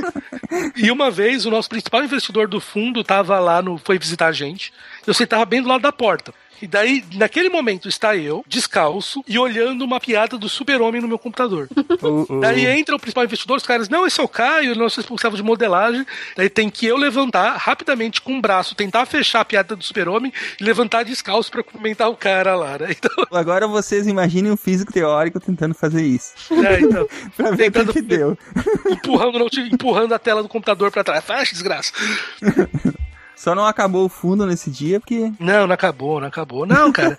e uma vez o nosso principal investidor do fundo tava lá, no, foi visitar a gente. Eu sentava bem do lado da porta. E daí, naquele momento, está eu, descalço, e olhando uma piada do super-homem no meu computador. o- o- Daí entra o principal investidor, os caras, não, esse é o Caio, é nosso responsável de modelagem. Daí tem que eu levantar rapidamente com o braço, tentar fechar a piada do super-homem e levantar descalço pra cumprimentar o cara lá, né? Então, Agora vocês imaginem um físico teórico tentando fazer isso. é, então Pra ver o que Tentando- que deu. empurrando, empurrando a tela do computador pra trás. Fecha, desgraça. Só não acabou o fundo nesse dia porque. Não, não acabou, não acabou. Não, cara.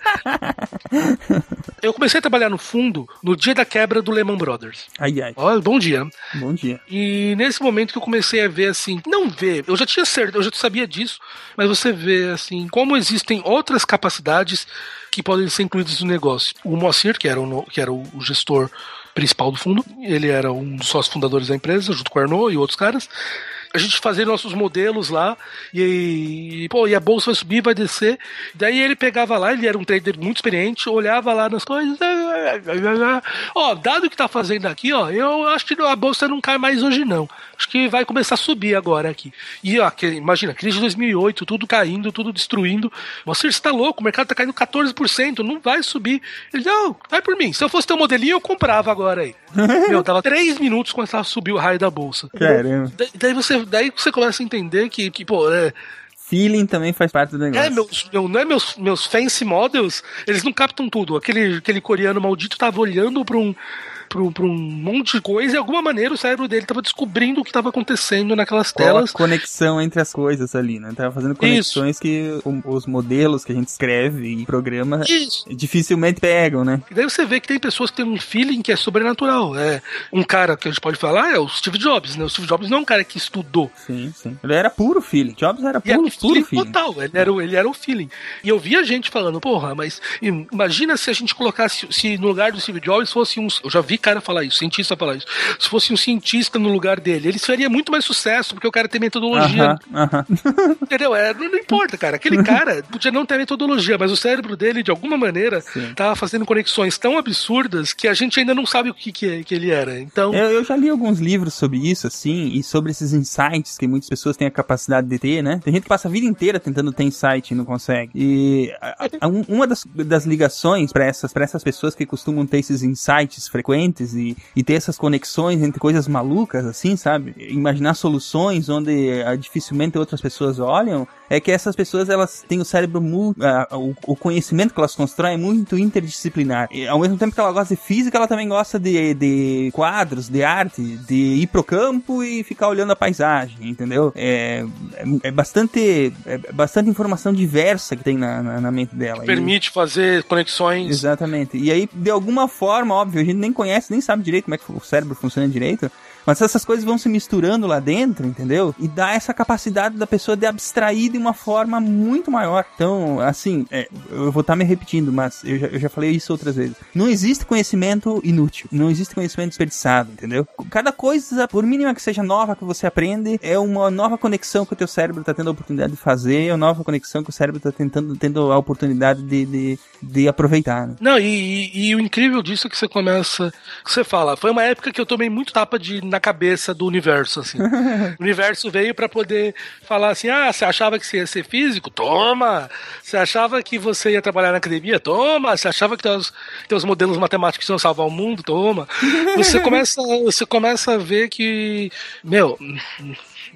Eu comecei a trabalhar no fundo no dia da quebra do Lehman Brothers. Ai, ai. Olha, bom dia. Bom dia. E nesse momento que eu comecei a ver assim, não ver, eu já tinha certeza, eu já sabia disso, mas você vê assim, como existem outras capacidades que podem ser incluídas no negócio. O Moacir, que era o, que era o gestor principal do fundo, ele era um dos sócios fundadores da empresa, junto com o Arnaud e outros caras. A gente fazia nossos modelos lá e, pô, e a bolsa vai subir, vai descer. Daí ele pegava lá, ele era um trader muito experiente, olhava lá nas coisas, "Ah, Ó, dado o que tá fazendo aqui, ó, eu acho que a bolsa não cai mais hoje, não. Acho que vai começar a subir agora aqui. E, ó, que, imagina, crise de 2008, tudo caindo, tudo destruindo. Você está louco, o mercado tá caindo 14%, não vai subir. Ele, não, vai por mim. Se eu fosse ter um modelinho, eu comprava agora aí. Meu, tava 3 minutos começava a subir o raio da bolsa. Caramba. Da- Daí você, daí você começa a entender que, que pô, é, Feeling também faz parte do negócio. é, meus, meu, não é meus, meus fancy models, eles não captam tudo. Aquele, aquele coreano maldito tava olhando pra um, pra, um- monte de coisa e de alguma maneira o cérebro dele tava descobrindo o que tava acontecendo naquelas Qual a telas. conexão entre as coisas ali, né? Tava fazendo conexões que o- os modelos que a gente escreve e programa Isso. dificilmente pegam, né? E daí você vê que tem pessoas que têm um feeling que é sobrenatural. É um cara que a gente pode falar é o Steve Jobs, né? O Steve Jobs não é um cara que estudou. Sim, sim. Ele era puro feeling. Jobs era E era puro, feeling puro total, ele era, o- ele era o feeling. E eu via gente falando, porra, mas imagina se a gente colocasse, se no lugar do Steve Jobs fosse um. Eu já vi cara falar isso, cientista falar isso. Se fosse um cientista no lugar dele, ele faria muito mais sucesso, porque o cara tem metodologia. Aham, aham. Entendeu? É, não, não importa, cara. Aquele cara podia não ter metodologia, mas o cérebro dele, de alguma maneira, Sim. tava fazendo conexões tão absurdas que a gente ainda não sabe o que, que, que ele era. Então. Eu, eu já li alguns livros sobre isso, assim, e sobre esses insights que muitas pessoas têm a capacidade de ter, né? Tem gente que passa a vida inteira tentando ter insight e não consegue. E a- a- um- uma das, das ligações para essas, pra essas pessoas que costumam ter esses insights frequentes e, e ter essas conexões entre coisas malucas, assim, sabe? Imaginar soluções onde ah, dificilmente outras pessoas olham, é que essas pessoas elas têm o cérebro mu- ah, o, o conhecimento que elas constroem é muito interdisciplinar. E, ao mesmo tempo que ela gosta de física, ela também gosta de, de quadros, de arte, de ir pro campo e ficar olhando a paisagem, entendeu? É, é, é bastante é bastante informação diversa que tem na, na, na mente dela. E- Permite fazer conexões. Exatamente. E aí, de alguma forma, óbvio, a gente nem conhece, nem sabe direito como é que o cérebro funciona direito. Mas essas coisas vão se misturando lá dentro, entendeu? E dá essa capacidade da pessoa de abstrair de uma forma muito maior. Então, assim, é, eu vou estar me repetindo, mas eu já, eu já falei isso outras vezes. Não existe conhecimento inútil. Não existe conhecimento desperdiçado, entendeu? Cada coisa, por mínima que seja nova que você aprende, é uma nova conexão que o teu cérebro está tendo a oportunidade de fazer, é uma nova conexão que o cérebro está tentando, tendo a oportunidade de, de, de aproveitar, né? Não, e, e- e o incrível disso é que você começa. Que você fala, foi uma época que eu tomei muito tapa de, na cabeça do universo, assim. o universo veio pra poder falar assim: ah, você achava que você ia ser físico? Toma! Você achava que você ia trabalhar na academia? Toma! Você achava que teus, teus modelos matemáticos iam salvar o mundo? Toma! Você começa, você começa a ver que, meu.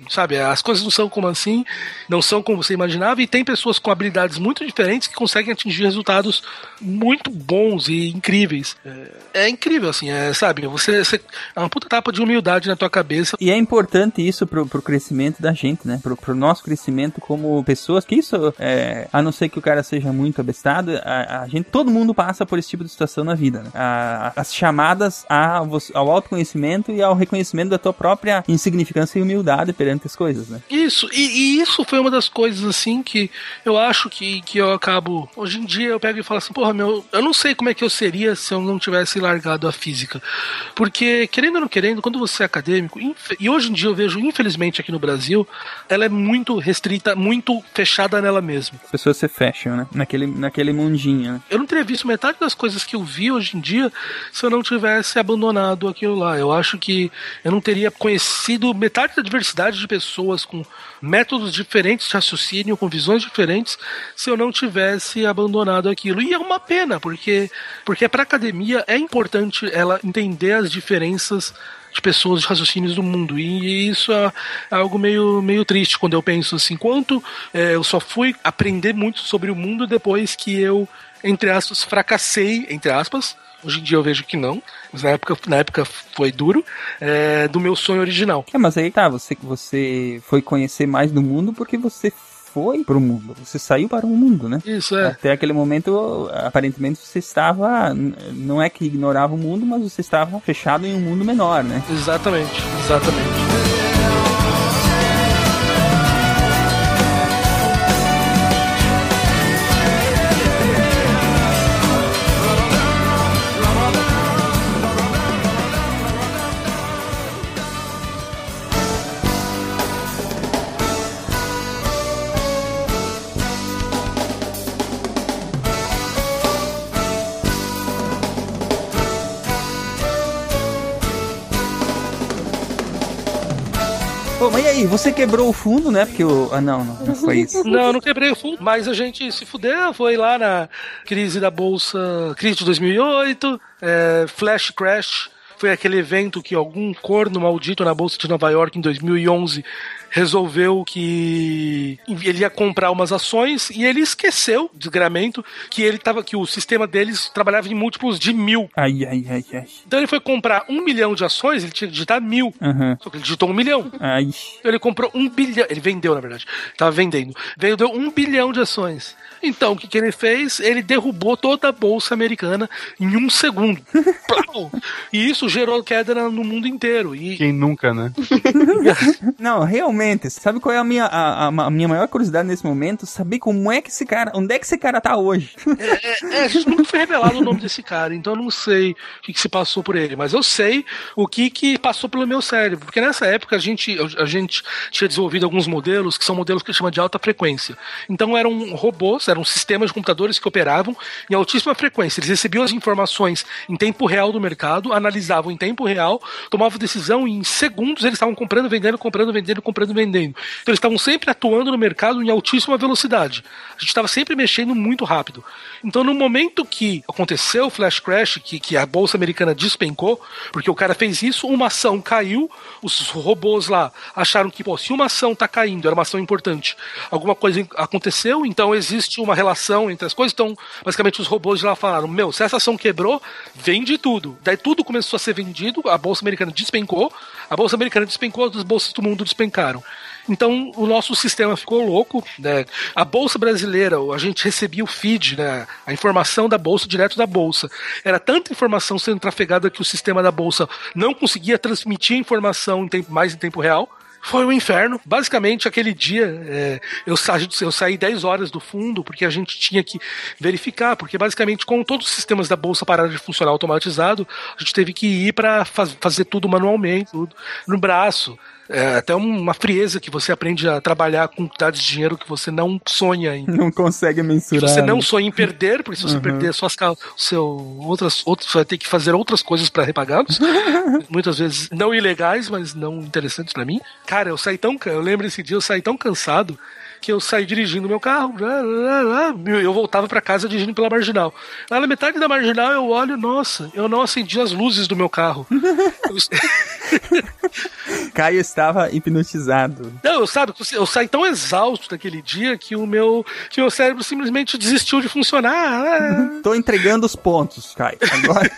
Sabe, as coisas não são como assim, não são como você imaginava, e tem pessoas com habilidades muito diferentes que conseguem atingir resultados muito bons e incríveis. É, é incrível, assim, é, sabe? Você, você é uma puta tapa de humildade na tua cabeça. E é importante isso pro, pro crescimento da gente, né? Pro, pro nosso crescimento como pessoas, que isso, é, a não ser que o cara seja muito abestado, a, a gente, todo mundo passa por esse tipo de situação na vida, né? A- as chamadas a, você- ao autoconhecimento e ao reconhecimento da tua própria insignificância e humildade perante as coisas, né? Isso, e, e isso foi uma das coisas assim que eu acho que, que eu acabo. Hoje em dia eu pego e falo assim, porra, meu, eu não sei como é que eu seria se eu não tivesse largado a física. Porque, querendo ou não querendo, quando você é acadêmico, e hoje em dia eu vejo, infelizmente, aqui no Brasil, ela é muito restrita, muito fechada nela mesma. As pessoas se fecham, né? Naquele, naquele mundinho, né? Eu não teria visto metade das coisas que eu vi hoje em dia se eu não tivesse abandonado aquilo lá. Eu acho que eu não teria conhecido metade da diversidade de pessoas com métodos diferentes de raciocínio, com visões diferentes, se eu não tivesse abandonado aquilo. E é uma pena, porque porque para academia é importante ela entender as diferenças de pessoas de raciocínios do mundo. E isso é algo meio, meio triste quando eu penso assim, quanto é, eu só fui aprender muito sobre o mundo depois que eu, entre aspas, fracassei, entre aspas. Hoje em dia eu vejo que não, mas na época, na época foi duro, é, do meu sonho original. É, mas aí tá, você, você foi conhecer mais do mundo porque você foi pro mundo. Você saiu para o mundo, né? Isso é. Até aquele momento, aparentemente, você estava. Não é que ignorava o mundo, mas você estava fechado em um mundo menor, né? Exatamente, exatamente. Aí? Você quebrou o fundo, né? Porque o. Ah, não, não, não foi isso. Não, não quebrei o fundo, mas a gente se fudeu, foi lá na crise da bolsa, crise de 2008, é, flash crash, foi aquele evento que algum corno maldito na bolsa de Nova York em 2011 resolveu que ele ia comprar umas ações e ele esqueceu, desgramento, que ele tava que o sistema deles trabalhava em múltiplos de mil. Ai, ai, ai, ai. Então ele foi comprar um milhão de ações, ele tinha que digitar mil. Aham. Só que ele digitou um milhão. Ai. Então ele comprou um bilhão. Ele vendeu, na verdade. Tava vendendo. Vendeu um bilhão de ações. Então, o que, que ele fez? Ele derrubou toda a bolsa americana em um segundo. E isso gerou queda no mundo inteiro. E Quem nunca, né? Não, realmente, sabe qual é a minha, a, a- a minha maior curiosidade nesse momento? Saber como é que esse cara, onde é que esse cara tá hoje? é, a gente nunca foi revelado o nome desse cara, então eu não sei o que, que se passou por ele, mas eu sei o que, que passou pelo meu cérebro, porque nessa época a gente, a gente tinha desenvolvido alguns modelos que são modelos que a gente chama de alta frequência. Então eram robôs, eram sistemas de computadores que operavam em altíssima frequência. Eles recebiam as informações em tempo real do mercado, analisavam em tempo real, tomavam decisão e em segundos eles estavam comprando, vendendo, comprando, vendendo, comprando, vendendo. Então eles estavam sempre atuando no mercado em altíssima velocidade. A gente estava sempre mexendo muito rápido. Então, no momento que aconteceu o flash crash, que, que a bolsa americana despencou, porque o cara fez isso, uma ação caiu, os robôs lá acharam que, pô, se uma ação tá caindo, era uma ação importante, alguma coisa aconteceu, então existe uma relação entre as coisas. Então, basicamente, os robôs de lá falaram: Meu, se essa ação quebrou, vende tudo. Daí tudo começou a ser vendido, a bolsa americana despencou, a bolsa americana despencou, as bolsas do mundo despencaram. Então o nosso sistema ficou louco, né? A bolsa brasileira, a gente recebia o feed, né? A informação da bolsa direto da bolsa. Era tanta informação sendo trafegada que o sistema da bolsa não conseguia transmitir a informação em tempo, mais em tempo real. Foi um inferno. Basicamente, aquele dia, é, eu, eu saí 10 horas do fundo, porque a gente tinha que verificar, porque basicamente, com todos os sistemas da bolsa pararam de funcionar automatizado, a gente teve que ir para faz fazer tudo manualmente, tudo no braço. É até uma frieza que você aprende a trabalhar com quantidades de dinheiro que você não sonha em. Não consegue mensurar. você né? não sonha em perder, porque se você Uhum. perder suas seu outras outros você vai ter que fazer outras coisas para repagá-los. Muitas vezes não ilegais, mas não interessantes para mim. Cara, eu saí tão, eu lembro esse dia eu saí tão cansado que eu saí dirigindo meu carro, lá, lá, lá, eu voltava para casa dirigindo pela marginal. Lá na metade da marginal eu olho, nossa, eu não acendi as luzes do meu carro. Caio estava hipnotizado. Não, eu sabe, eu saí tão exausto daquele dia que o meu, que o meu cérebro simplesmente desistiu de funcionar. Tô entregando os pontos, Caio. Agora,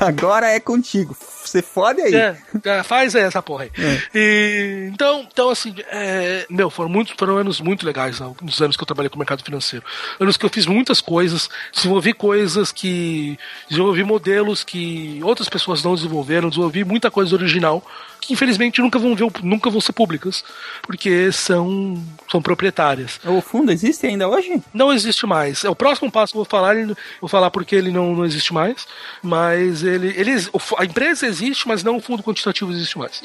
agora é contigo. Você fode aí. É, é, faz essa porra aí. E, então, então, assim, é, meu, foram, muito, foram anos muito legais, né, nos anos que eu trabalhei com o mercado financeiro. Anos que eu fiz muitas coisas, desenvolvi coisas que. desenvolvi modelos que outras pessoas não desenvolveram, desenvolvi muita coisa original que infelizmente nunca vão ver, nunca vão ser públicas, porque são, são proprietárias. O fundo existe ainda hoje? Não existe mais. É o próximo passo que eu vou falar, vou falar porque ele não, não existe mais, mas ele, ele a empresa existe, mas não o fundo quantitativo existe mais.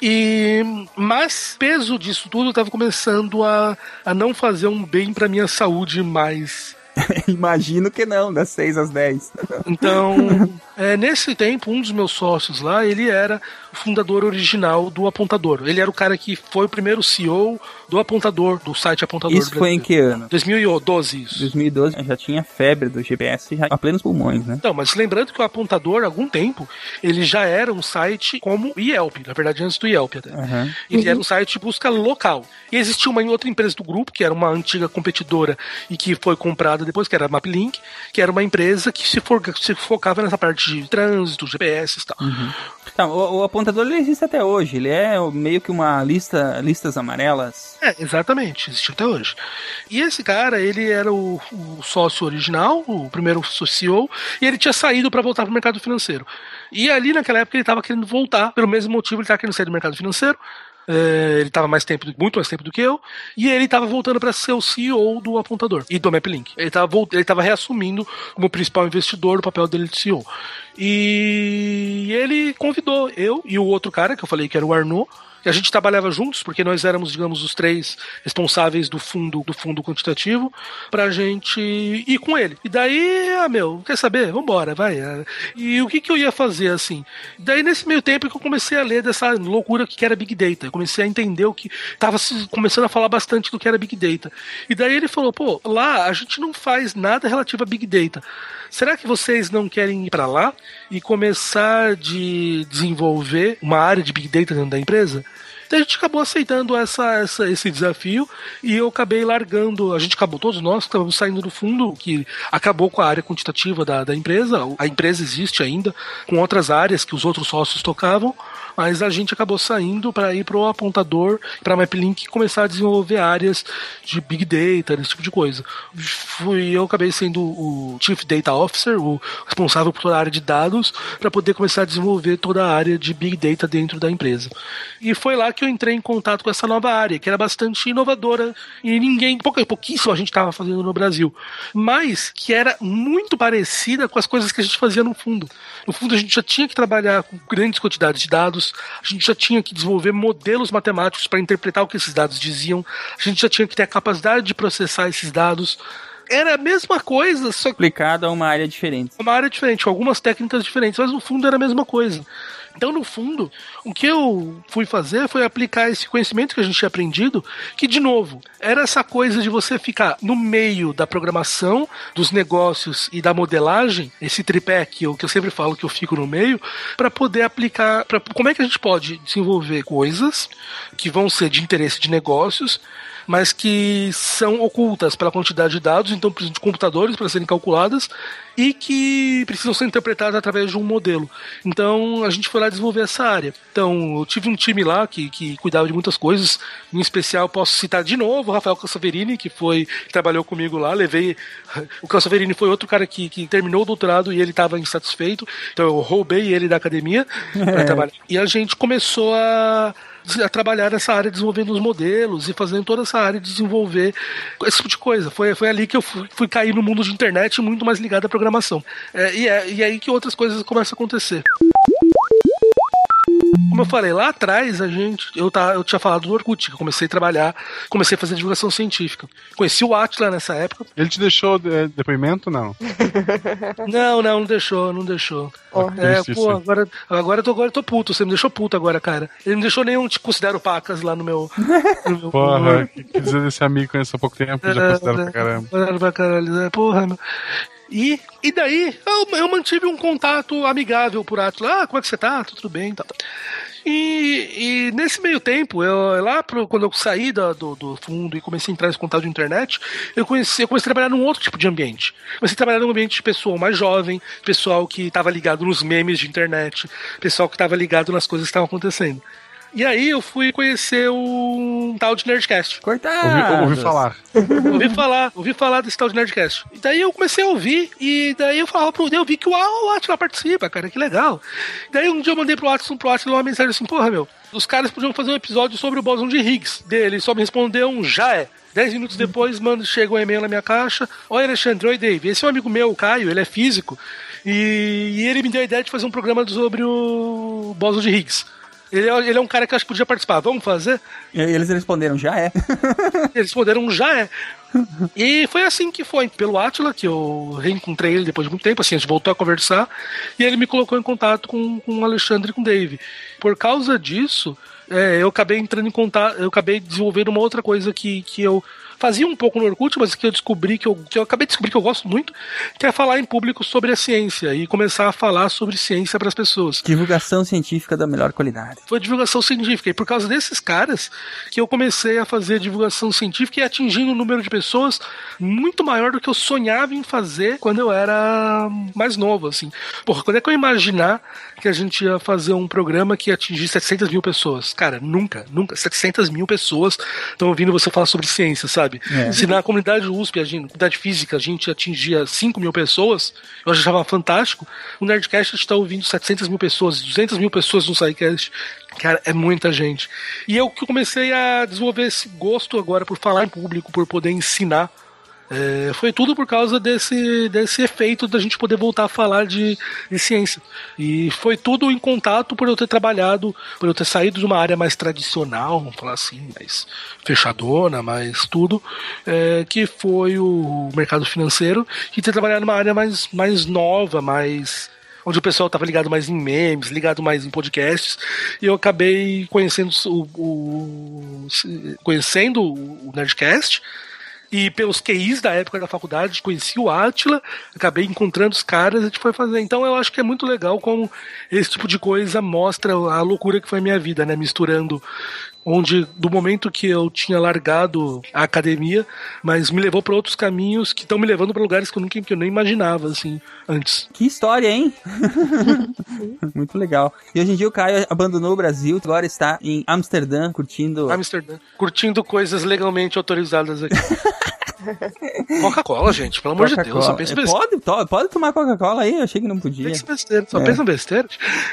E mas peso disso tudo estava começando a, a não fazer um bem para minha saúde mais. Imagino que não, das 6 às 10. Então, é, nesse tempo, um dos meus sócios lá, ele era o fundador original do Apontador. Ele era o cara que foi o primeiro CEO do Apontador, do site Apontador. Isso foi em que ano? 2012, isso. 2012 já tinha febre do GPS já a plenos pulmões, né? Então, mas lembrando que o apontador, há algum tempo, ele já era um site como o Yelp, na verdade, antes do Yelp até. Aham. Ele era um site de busca local. E existia uma outra empresa do grupo, que era uma antiga competidora e que foi comprada depois, que era a MapLink, que era uma empresa que se, for- se focava nessa parte de trânsito, GPS e tal. Tá, o, o apontador ele existe até hoje. Ele é meio que uma lista, listas amarelas. É, exatamente, existe até hoje. E esse cara, ele era o, o sócio original, o primeiro CEO, e ele tinha saído para voltar para o mercado financeiro. E ali naquela época ele estava querendo voltar, pelo mesmo motivo ele estava querendo sair do mercado financeiro. É, ele estava mais tempo, muito mais tempo do que eu, e ele estava voltando para ser o CEO do apontador e do MapLink. Ele estava ele tava reassumindo como principal investidor o papel dele de CEO. E ele convidou eu e o outro cara, que eu falei que era o Arnaud, a gente trabalhava juntos, porque nós éramos, digamos, os três responsáveis do fundo do fundo quantitativo, pra gente ir com ele. E daí, ah, meu, quer saber? Vambora, vai. E o que, que eu ia fazer, assim? Daí, nesse meio tempo que eu comecei a ler dessa loucura que era Big Data. Eu comecei a entender o que. Tava se- começando a falar bastante do que era Big Data. E daí ele falou, pô, lá a gente não faz nada relativo a Big Data. Será que vocês não querem ir para lá e começar de desenvolver uma área de Big Data dentro da empresa? Então a gente acabou aceitando essa, essa- esse desafio e eu acabei largando. A gente acabou, todos nós acabamos saindo do fundo, que acabou com a área quantitativa da, da empresa. A empresa existe ainda, com outras áreas que os outros sócios tocavam, mas a gente acabou saindo para ir para o apontador, para MapLink começar a desenvolver áreas de Big Data, esse tipo de coisa. Fui, eu acabei sendo o Chief Data Officer, o responsável por toda a área de dados, para poder começar a desenvolver toda a área de Big Data dentro da empresa. E foi lá que eu entrei em contato com essa nova área, que era bastante inovadora e ninguém, pouca, pouquíssimo a gente estava fazendo no Brasil, mas que era muito parecida com as coisas que a gente fazia no fundo. No fundo, a gente já tinha que trabalhar com grandes quantidades de dados, a gente já tinha que desenvolver modelos matemáticos para interpretar o que esses dados diziam, a gente já tinha que ter a capacidade de processar esses dados. Era a mesma coisa, só que Aplicado a uma área diferente. uma área diferente, com algumas técnicas diferentes, mas no fundo era a mesma coisa. Então, no fundo, o que eu fui fazer foi aplicar esse conhecimento que a gente tinha aprendido, que, de novo, era essa coisa de você ficar no meio da programação, dos negócios e da modelagem, esse tripé que eu, que eu sempre falo que eu fico no meio, para poder aplicar. Pra, como é que a gente pode desenvolver coisas que vão ser de interesse de negócios, mas que são ocultas pela quantidade de dados, então precisam de computadores para serem calculadas e que precisam ser interpretadas através de um modelo. Então a gente foi lá desenvolver essa área. Então eu tive um time lá que, que cuidava de muitas coisas, em especial posso citar de novo o Rafael Cassaverini, que foi que trabalhou comigo lá, levei o Cassaverini foi outro cara que, que terminou o doutorado e ele estava insatisfeito, então eu roubei ele da academia para trabalhar. E a gente começou a a trabalhar nessa área desenvolvendo os modelos e fazendo toda essa área de desenvolver esse tipo de coisa. Foi, foi ali que eu fui, fui cair no mundo de internet muito mais ligado à programação. É, e, é, e é aí que outras coisas começam a acontecer. Como eu falei, lá atrás a gente. Eu, tá, eu tinha falado do Orkut, que eu comecei a trabalhar, comecei a fazer divulgação científica. Conheci o Atila nessa época. Ele te deixou é, depoimento? Não. Não, não, não deixou, não deixou. Oh. É, pô, agora, agora, eu tô, agora eu tô puto. Você me deixou puto agora, cara. Ele não deixou nenhum te considero pacas lá no meu. No meu Porra, que que dizer desse amigo que conheço há pouco tempo, já considero é, pra caramba. pra caralho, né? Porra, meu. E, e daí, eu, eu mantive um contato amigável por Atlas. Ah, como é que você tá? Tudo bem, tá. E, e nesse meio tempo, eu, lá pro, quando eu saí da- do, do fundo e comecei a entrar nesse contato de internet, eu, conheci, eu comecei a trabalhar num outro tipo de ambiente. Comecei a trabalhar num ambiente de pessoal mais jovem, pessoal que estava ligado nos memes de internet, pessoal que estava ligado nas coisas que estavam acontecendo. E aí eu fui conhecer um tal de Nerdcast. Cortado. Ouvi, ouvi falar. ouvi falar, ouvi falar desse tal de Nerdcast. E daí eu comecei a ouvir, e daí eu falava pro eu vi que o, o Atila participa, cara, que legal. E daí um dia eu mandei pro Atila, pro Atila uma mensagem assim, porra, meu, os caras podiam fazer um episódio sobre o bóson de Higgs dele, ele só me respondeu um já é. Dez minutos depois, mano, chega um e-mail na minha caixa. Oi, Alexandre, oi, Dave. Esse é um amigo meu, o Caio, ele é físico. E, e ele me deu a ideia de fazer um programa sobre o bóson de Higgs. Ele é, ele é um cara que eu acho que podia participar. Vamos fazer? E eles responderam, já é. Eles responderam já é. E foi assim que foi, pelo Atila, que eu reencontrei ele depois de muito tempo, assim, a gente voltou a conversar, e ele me colocou em contato com, com o Alexandre e com o Dave. Por causa disso, é, eu acabei entrando em contato, eu acabei desenvolvendo uma outra coisa que, que eu fazia um pouco no Orkut, mas que eu descobri que eu, que eu acabei de descobrir que eu gosto muito, que é falar em público sobre a ciência e começar a falar sobre ciência para as pessoas Divulgação científica da melhor qualidade. foi divulgação científica. E por causa desses caras que eu comecei a fazer divulgação científica e atingindo um número de pessoas muito maior do que eu sonhava em fazer quando eu era mais novo, assim. Porra, quando é que eu imaginar que a gente ia fazer um programa que ia atingir 700 mil pessoas? Cara, nunca, nunca. 700 mil pessoas estão ouvindo você falar sobre ciência, sabe? É. Se na comunidade USP, a gente, na comunidade física, a gente atingia 5 mil pessoas, eu achava fantástico. O Nerdcast está ouvindo 700 mil pessoas, 200 mil pessoas no SciCast. Cara, é muita gente. E eu que comecei a desenvolver esse gosto agora por falar em público, por poder ensinar É, foi tudo por causa desse, desse efeito da gente poder voltar a falar de, de ciência. E foi tudo em contato por eu ter trabalhado, por eu ter saído de uma área mais tradicional, vamos falar assim, mais fechadona, mais tudo, é, que foi o mercado financeiro, e ter trabalhado numa área mais, mais nova, mais onde o pessoal estava ligado mais em memes, ligado mais em podcasts, e eu acabei conhecendo o, o conhecendo o Nerdcast, e pelos QIs da época da faculdade, conheci o Atila, acabei encontrando os caras e a gente foi fazer. Então eu acho que é muito legal como esse tipo de coisa mostra a loucura que foi a minha vida, né? Misturando onde do momento que eu tinha largado a academia, mas me levou para outros caminhos que estão me levando para lugares que eu nunca que eu nem imaginava assim antes. Que história, hein? Muito legal. E hoje em dia o Caio abandonou o Brasil, agora está em Amsterdã, curtindo. Amsterdã, curtindo coisas legalmente autorizadas aqui. Coca-Cola, gente, pelo amor de Deus, só pensa besteira. Pode, pode tomar Coca-Cola aí, eu achei que não podia. Pensa besteira, só É. pensa besteira.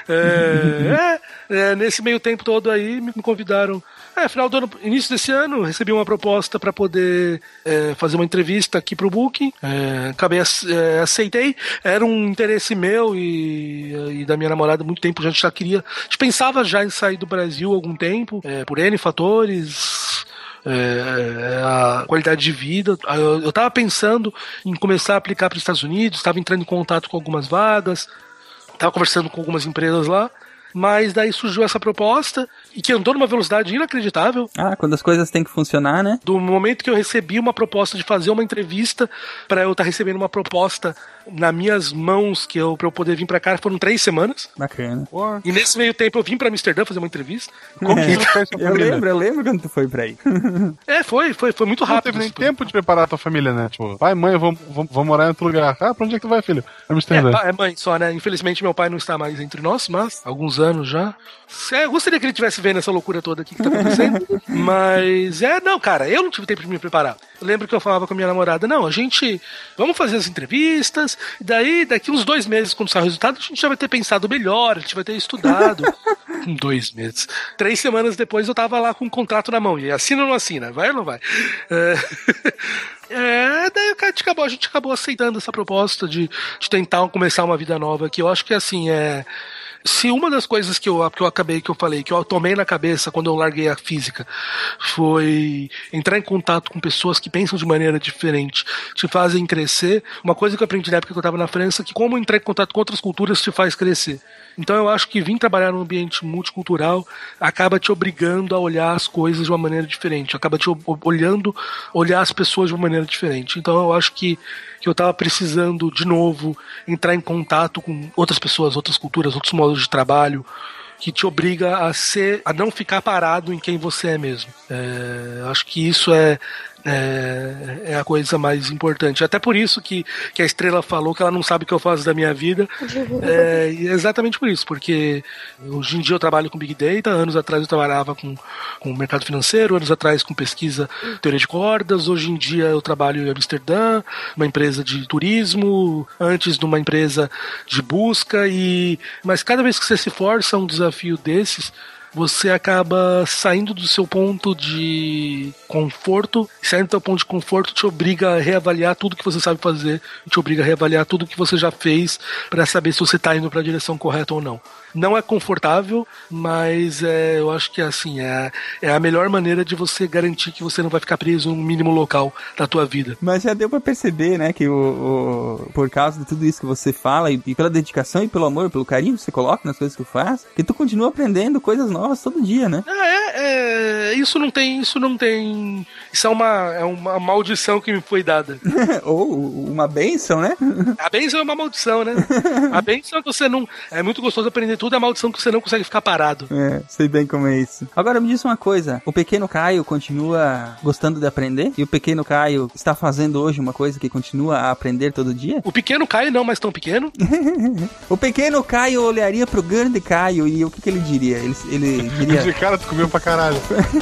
É, é, é, nesse meio tempo todo aí, me convidaram. É, final do ano, início desse ano, recebi uma proposta para poder é, fazer uma entrevista aqui pro Booking. É, acabei, ace- aceitei. Era um interesse meu e, e da minha namorada muito tempo. A gente já queria. A gente pensava já em sair do Brasil há algum tempo, por N fatores é, a qualidade de vida. Eu, eu tava pensando em começar a aplicar para os Estados Unidos, estava entrando em contato com algumas vagas, estava conversando com algumas empresas lá, mas daí surgiu essa proposta e que andou numa velocidade inacreditável. Ah, quando as coisas têm que funcionar, né? Do momento que eu recebi uma proposta de fazer uma entrevista para eu estar recebendo uma proposta nas minhas mãos que eu para eu poder vir para cá foram três semanas Bacana. E nesse meio tempo eu vim para Amsterdã fazer uma entrevista. como que não fez sua Eu lembro, eu lembro quando tu foi pra aí. É, foi, foi, foi muito Não rápido. teve nem isso. tempo de preparar a tua família, né? Tipo, pai, mãe, eu vou, vou, vou morar em outro lugar. Ah, pra onde é que tu vai, filho? É, Amsterdã. pa- é mãe só, né? Infelizmente meu pai não está mais entre nós, mas alguns anos já. É, eu gostaria que ele estivesse vendo essa loucura toda aqui que tá acontecendo. mas é, não, cara, eu não tive tempo de me preparar. Eu lembro que eu falava com a minha namorada, não, a gente vamos fazer as entrevistas, e daí, daqui uns dois meses, quando sair o resultado, a gente já vai ter pensado melhor, a gente vai ter estudado. Dois meses. Três semanas depois eu tava lá com um contrato na mão. E assina ou não assina? Vai ou não vai? É, é, daí a gente acabou, a gente acabou aceitando essa proposta de, de tentar começar uma vida nova que eu acho que assim é se uma das coisas que eu, que eu acabei, que eu falei, que eu tomei na cabeça quando eu larguei a física, foi entrar em contato com pessoas que pensam de maneira diferente, te fazem crescer. Uma coisa que eu aprendi na época que eu estava na França, que como entrar em contato com outras culturas te faz crescer. Então eu acho que vir trabalhar num ambiente multicultural acaba te obrigando a olhar as coisas de uma maneira diferente, acaba te olhando, olhar as pessoas de uma maneira diferente. Então eu acho que que eu estava precisando de novo entrar em contato com outras pessoas, outras culturas, outros modos de trabalho que te obriga a ser, a não ficar parado em quem você é mesmo. É, acho que isso é, é é a coisa mais importante. Até por isso que, que a Estrela falou que ela não sabe o que eu faço da minha vida. É, e é exatamente por isso, porque hoje em dia eu trabalho com Big Data, anos atrás eu trabalhava com, com o mercado financeiro, anos atrás com pesquisa teoria de cordas, hoje em dia eu trabalho em Amsterdã, uma empresa de turismo, antes numa empresa de busca, e mas cada vez que você se força a um desafio desses, você acaba saindo do seu ponto de conforto, saindo do seu ponto de conforto te obriga a reavaliar tudo que você sabe fazer, te obriga a reavaliar tudo que você já fez para saber se você está indo para a direção correta ou não. Não é confortável, mas é, eu acho que assim é, é a melhor maneira de você garantir que você não vai ficar preso num mínimo local da tua vida. Mas já deu pra perceber, né, que o, o- por causa de tudo isso que você fala e, e pela dedicação e pelo amor, pelo carinho que você coloca nas coisas que tu faz, que tu continua aprendendo coisas novas todo dia, né? Ah, é, é, isso não tem, isso não tem, isso é uma, é uma maldição que me foi dada. Ou uma benção, né? A benção é uma maldição, né? A benção é que você não, é muito gostoso aprender tudo, é a maldição que você não consegue ficar parado. É, sei bem como é isso. Agora me diz uma coisa: o pequeno Caio continua gostando de aprender? E o pequeno Caio está fazendo hoje uma coisa que continua a aprender todo dia? O pequeno Caio não, mas tão pequeno. O pequeno Caio olharia pro grande Caio e o que, que ele diria? Ele, ele diria. De cara, tu comeu pra caralho.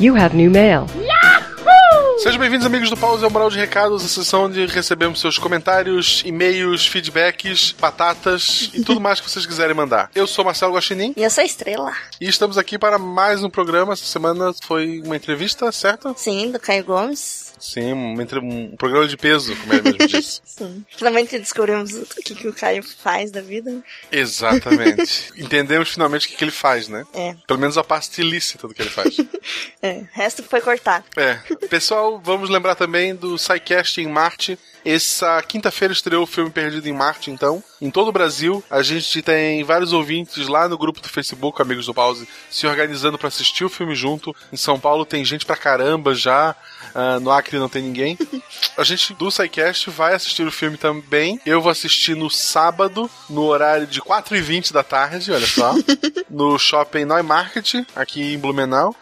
You have new mail. Sejam bem-vindos, amigos do Pause, ao Moral de Recados, a sessão onde recebemos seus comentários, e-mails, feedbacks, batatas e tudo mais que vocês quiserem mandar. Eu sou Marcelo Guaxinim E eu sou a Estrela. e estamos aqui para mais um programa. Essa semana foi uma entrevista, certo? Sim, do Caio Gomes. Sim, um, um programa de peso, como ele mesmo disse. Sim. Finalmente descobrimos o que, que o Caio faz da vida. Exatamente. Entendemos finalmente o que, que ele faz, né? É, Pelo menos a parte ilícita do que ele faz. é. O resto foi cortado. É. Pessoal, vamos lembrar também do SciCast em Marte. Essa quinta-feira estreou o filme Perdido em Marte, então. Em todo o Brasil, a gente tem vários ouvintes lá no grupo do Facebook, Amigos do Pause, se organizando para assistir o filme junto. Em São Paulo tem gente pra caramba já. Ah, no Acre não tem ninguém. A gente do SciCast vai assistir o filme também. Eu vou assistir no sábado, no horário de 4h20 da tarde, olha só. no shopping Neumarket, aqui em Blumenau.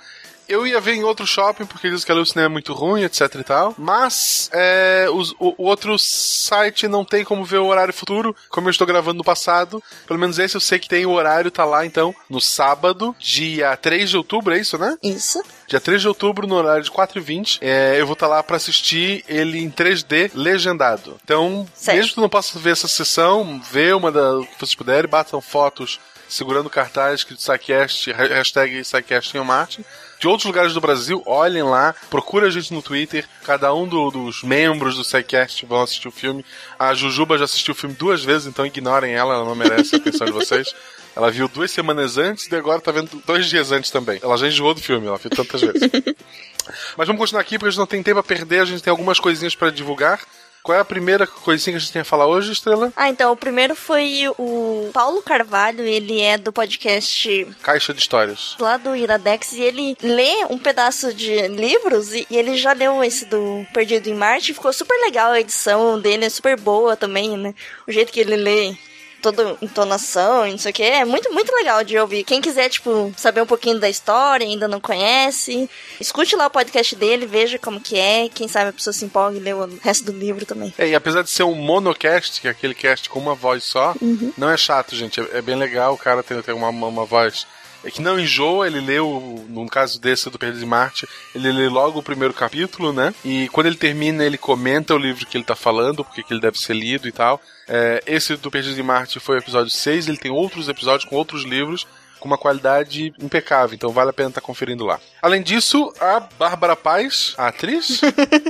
Eu ia ver em outro shopping, porque eles que ali o cinema é muito ruim, etc e tal. Mas é, os- o, o outro site não tem como ver o horário futuro, como eu estou gravando no passado. Pelo menos esse eu sei que tem o horário, tá lá então, no sábado, dia 3 de outubro, é isso, né? Isso. Dia 3 de outubro, no horário de 4h20, é, eu vou estar lá pra assistir ele em 3D legendado. Então, Certo. mesmo que não possa ver essa sessão, vê uma da que vocês puderem, batam fotos segurando cartaz que SciCast, ha- hashtag SciCast em Marte. De outros lugares do Brasil, olhem lá, procura a gente no Twitter. Cada um do- dos membros do SciCast vão assistir o filme. A Jujuba já assistiu o filme duas vezes, então ignorem ela, ela não merece a atenção de vocês. Ela viu duas semanas antes e agora tá vendo dois dias antes também. Ela já enjoou do filme, ela viu tantas vezes. Mas vamos continuar aqui porque a gente não tem tempo a perder, a gente tem algumas coisinhas pra divulgar. Qual é a primeira coisinha que a gente tem a falar hoje, Estrela? Ah, então, o primeiro foi o Paulo Carvalho, ele é do podcast Caixa de histórias. lá do Iradex e ele lê um pedaço de livros e, e ele já leu esse do Perdido em Marte. Ficou super legal a edição dele, é super boa também, né? O jeito que ele lê. Toda entonação e não sei o que. É muito, muito legal de ouvir. Quem quiser, tipo, saber um pouquinho da história, ainda não conhece, escute lá o podcast dele, veja como que é. Quem sabe a pessoa se empolga e lê o resto do livro também. É, e apesar de ser um monocast, que é aquele cast com uma voz só, não é chato, gente. É, é bem legal o cara ter, ter uma, uma voz. É que não enjoa, ele leu, no caso desse do Perdido em Marte, ele lê logo o primeiro capítulo, né? E quando ele termina, ele comenta o livro que ele tá falando, porque que ele deve ser lido e tal. É, esse do Perdido em Marte foi o episódio 6, ele tem outros episódios com outros livros com uma qualidade impecável, então vale a pena estar conferindo lá. Além disso, a Bárbara Paz, a atriz,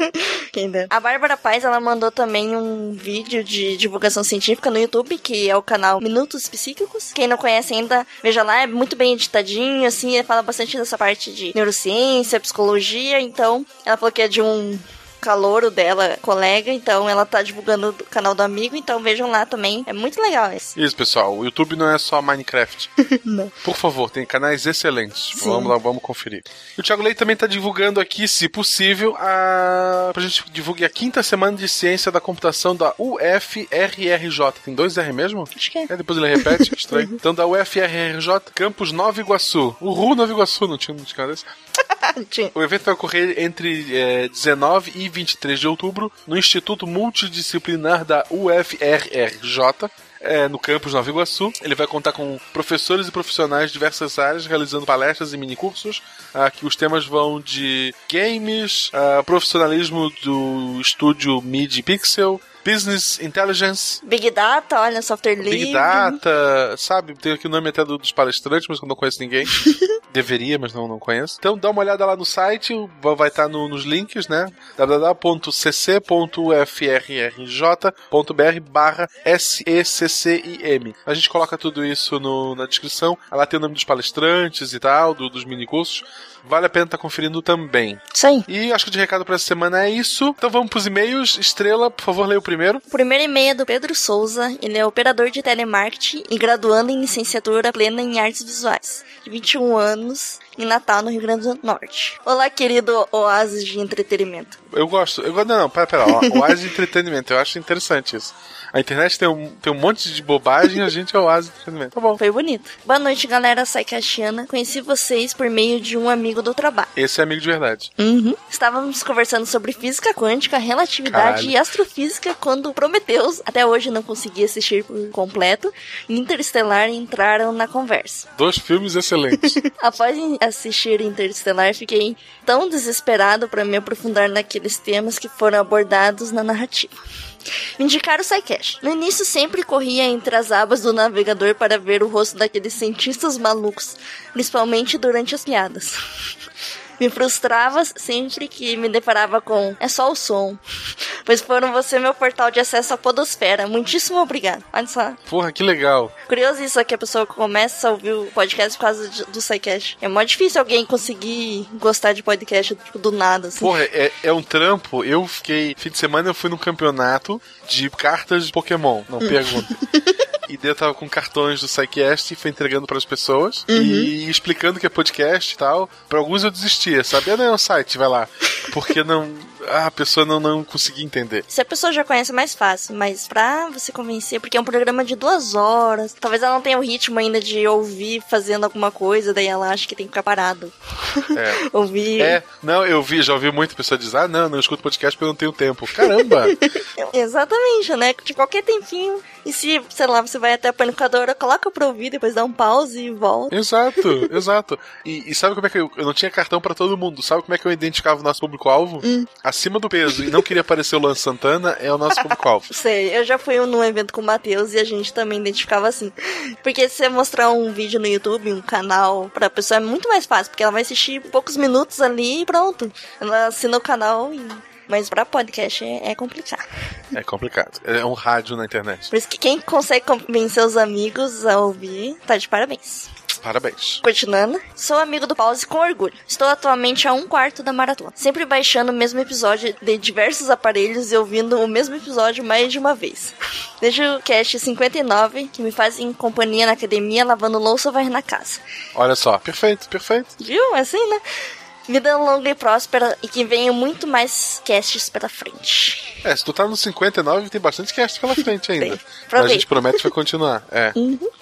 Quem dera. A Bárbara Paz, ela mandou também um vídeo de divulgação científica no YouTube, que é o canal Minutos Psíquicos. Quem não conhece ainda, veja lá, é muito bem editadinho, assim, ele fala bastante dessa parte de neurociência, psicologia, então ela falou que é de um calouro dela, colega, então ela tá divulgando o canal do amigo, então vejam lá também. É muito legal esse. Isso, pessoal. O YouTube não é só Minecraft. Não. Por favor, tem canais excelentes. Sim. Vamos lá, vamos conferir. E o Thiago Leite também está divulgando aqui, se possível, a... pra gente divulgue a quinta semana de ciência da computação da UFRRJ. Tem dois R mesmo? Acho que é. É, depois ele repete, que estranho. Então, da UFRRJ, Campus Nova Iguaçu. Uhul, Nova Iguaçu, não tinha, não tinha desse. O evento vai ocorrer entre eh, 19 e 23 de outubro no Instituto Multidisciplinar da UFRRJ. eh, no campus Nova Iguaçu. Ele vai contar com professores e profissionais de diversas áreas realizando palestras e minicursos. ah, que os temas vão de games, ah, profissionalismo do estúdio MIDI Pixel, business intelligence, Big Data, olha, software livre. Big Data, sabe? Tem aqui o nome até do- dos palestrantes, mas eu não conheço ninguém. Deveria, mas não, não conheço. Então dá uma olhada lá no site, vai estar no- nos links, né? www.cc.frrj.br barra SECCIM. A gente coloca tudo isso no- na descrição. Lá tem o nome dos palestrantes e tal, do- dos minicursos. Vale a pena estar conferindo também. Isso aí. E acho que de recado para essa semana é isso. Então vamos pros e-mails. Estrela, por favor, leia o primeiro. O primeiro e-mail é do Pedro Souza. Ele é operador de telemarketing e graduando em licenciatura plena em artes visuais. De 21 anos, em Natal, no Rio Grande do Norte. Olá, querido oásis de entretenimento. Eu gosto. Eu, gosto- não, não, pera, pera. oásis de entretenimento. Eu acho interessante isso. A internet tem um, tem um monte de bobagem, a gente é oásis de entretenimento. Tá bom. Foi bonito. Boa noite, galera Saicastiana. Conheci vocês por meio de um amigo do trabalho. Esse é amigo de verdade. Uhum. Estávamos conversando sobre física quântica, relatividade Caralho. e astrofísica quando Prometheus, até hoje não consegui assistir por completo, e Interestelar entraram na conversa. Dois filmes excelentes. Após assistir Interestelar, fiquei tão desesperado para me aprofundar naqueles temas que foram abordados na narrativa. Indicaram o SciCash. No início sempre corria entre as abas do navegador para ver o rosto daqueles cientistas malucos, principalmente durante as piadas. Me frustrava sempre que me deparava com é só o som. Pois foram você meu portal de acesso à podosfera. Muitíssimo obrigado. Olha só. Porra, que legal. Curioso isso que a pessoa começa a ouvir o podcast por causa de- do SciCast. É mó difícil alguém conseguir gostar de podcast tipo, do nada, assim. Porra, é, é um trampo. Eu fiquei. Fim de semana eu fui num campeonato de cartas de Pokémon. Não pergunta. E daí eu tava com cartões do SciCast e fui entregando pras pessoas e explicando que é podcast e tal. Pra alguns eu desistia, sabe? Ah, não, é o site, vai lá. Porque não. Ah, a pessoa não, não conseguia entender. Se a pessoa já conhece, é mais fácil. Mas pra você convencer, porque é um programa de duas horas. Talvez ela não tenha o ritmo ainda de ouvir fazendo alguma coisa, daí ela acha que tem que ficar parado. É. ouvir. É, não, eu vi, já ouvi muita pessoa dizer, ah, não, não escuto podcast porque eu não tenho tempo. Caramba! Exatamente, né? De qualquer tempinho. E se, sei lá, você vai até a panificadora, coloca pra ouvir, depois dá um pause e volta. Exato, exato. E, e sabe como é que eu, eu não tinha cartão pra todo mundo? Sabe como é que eu identificava o nosso público-alvo? Acima do peso e não queria aparecer o Luan Santana é o nosso público-alvo. Sei, eu já fui num evento com o Matheus e a gente também identificava assim. Porque se você mostrar um vídeo no YouTube, um canal, pra pessoa é muito mais fácil, porque ela vai assistir poucos minutos ali e pronto. Ela assina o canal e. Mas pra podcast é, é complicado. É complicado. É um rádio na internet. Por isso que quem consegue convencer os amigos a ouvir, tá de parabéns. Parabéns. Continuando, sou amigo do Pause com orgulho. Estou atualmente a um quarto da maratona, sempre baixando o mesmo episódio de diversos aparelhos e ouvindo o mesmo episódio mais de uma vez. Desde o cast 59, que me fazem companhia na academia, lavando louça ou varrendo na casa. Olha só, perfeito, perfeito. Viu? É assim, né? Vida longa e próspera e que venham muito mais casts pela frente. É, se tu tá no 59, tem bastante cast pela frente ainda. Mas a gente promete que vai continuar. É.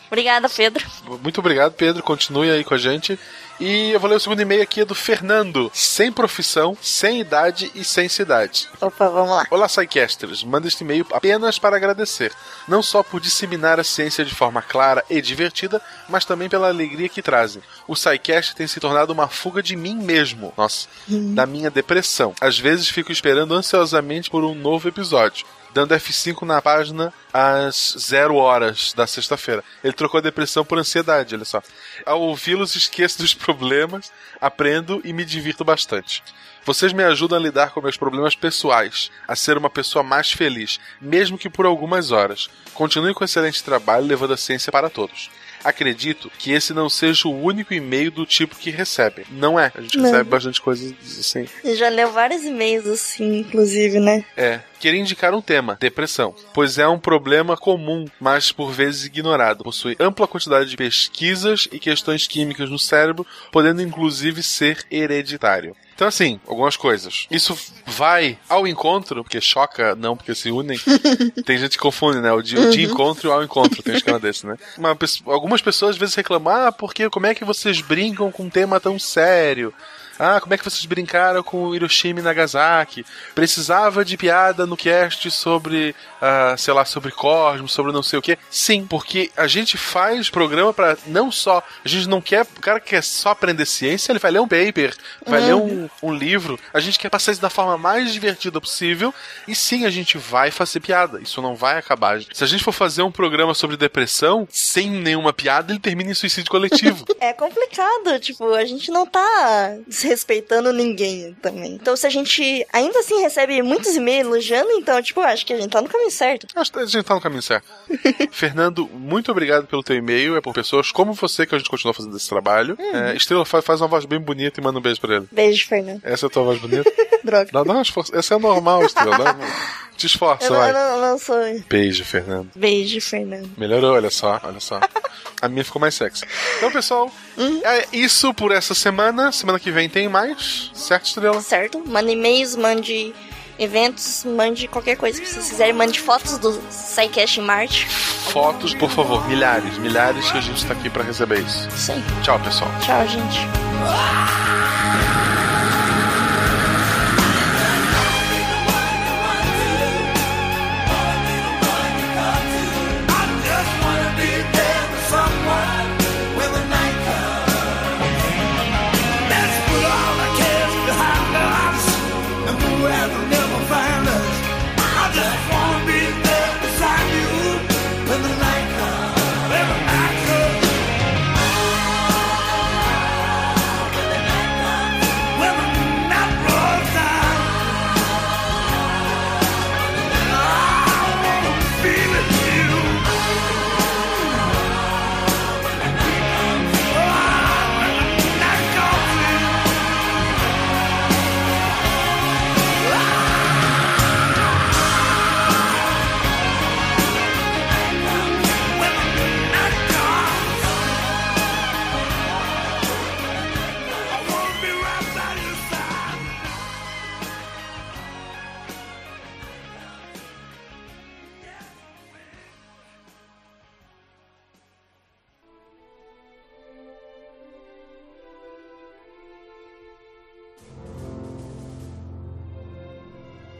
Obrigada, Pedro. Muito obrigado, Pedro. Continue aí com a gente. E eu vou ler o segundo e-mail aqui é do Fernando. Sem profissão, sem idade e sem cidade. Opa, vamos lá. Olá, Psycasters. Manda este e-mail apenas para agradecer. Não só por disseminar a ciência de forma clara e divertida, mas também pela alegria que trazem. O Psycast tem se tornado uma fuga de mim mesmo. Nossa, da minha depressão. Às vezes fico esperando ansiosamente por um novo episódio. Dando F5 na página às zero horas da sexta-feira. Ele trocou a depressão por ansiedade, olha só. Ao ouvi-los, esqueço dos problemas, aprendo e me divirto bastante. Vocês me ajudam a lidar com meus problemas pessoais, a ser uma pessoa mais feliz, mesmo que por algumas horas. Continue com o excelente trabalho levando a ciência para todos. Acredito que esse não seja o único e-mail do tipo que recebem. Não é. A gente Não. recebe bastante coisas assim. Já leu vários e-mails assim, inclusive, né? É. Queria indicar um tema, depressão, pois é um problema comum, mas por vezes ignorado. Possui ampla quantidade de pesquisas e questões químicas no cérebro, podendo inclusive ser hereditário. Então, assim, algumas coisas. Isso vai ao encontro, porque choca, não, porque se unem. Tem gente que confunde, né? O de, o de encontro e o ao encontro, tem esquema desse, né? Uma algumas pessoas às vezes reclamam, ah, porque como é que vocês brincam com um tema tão sério? Ah, como é que vocês brincaram com Hiroshima e Nagasaki? Precisava de piada no cast sobre, ah, sei lá, sobre Cosmos, sobre não sei o que. Sim, porque a gente faz programa pra não só. A gente não quer. O cara que quer só aprender ciência, ele vai ler um paper, vai ler um, um livro. A gente quer passar isso da forma mais divertida possível. E sim, a gente vai fazer piada. Isso não vai acabar. Se a gente for fazer um programa sobre depressão, sem nenhuma piada, ele termina em suicídio coletivo. É complicado, tipo, a gente não tá desrespeitando ninguém também. Então, se a gente ainda assim recebe muitos e-mails elogiando, então, tipo, acho que a gente tá no caminho certo. Acho que a gente tá no caminho certo. Fernando, muito obrigado pelo teu e-mail. É por pessoas como você que a gente continua fazendo esse trabalho. É, Estrela fa- faz uma voz bem bonita e manda um beijo pra ele. Beijo, Fernando. Essa é a tua voz bonita? Droga. Uma esforça. Essa é normal, Estrela. Uma- Te esforça, Eu não, vai. eu não, não sou. Beijo, Fernando. Beijo, Fernando. Melhorou, olha só, olha só. A minha ficou mais sexy. Então, pessoal, é isso por essa semana. Semana que vem tem mais, certo, Estrela? Certo? Mande e-mails, mande eventos, mande qualquer coisa que vocês quiserem. Mande fotos do SciCast em Marte. Fotos, por favor, milhares, milhares que a gente tá aqui pra receber isso. Aí. Tchau, pessoal. Tchau, gente.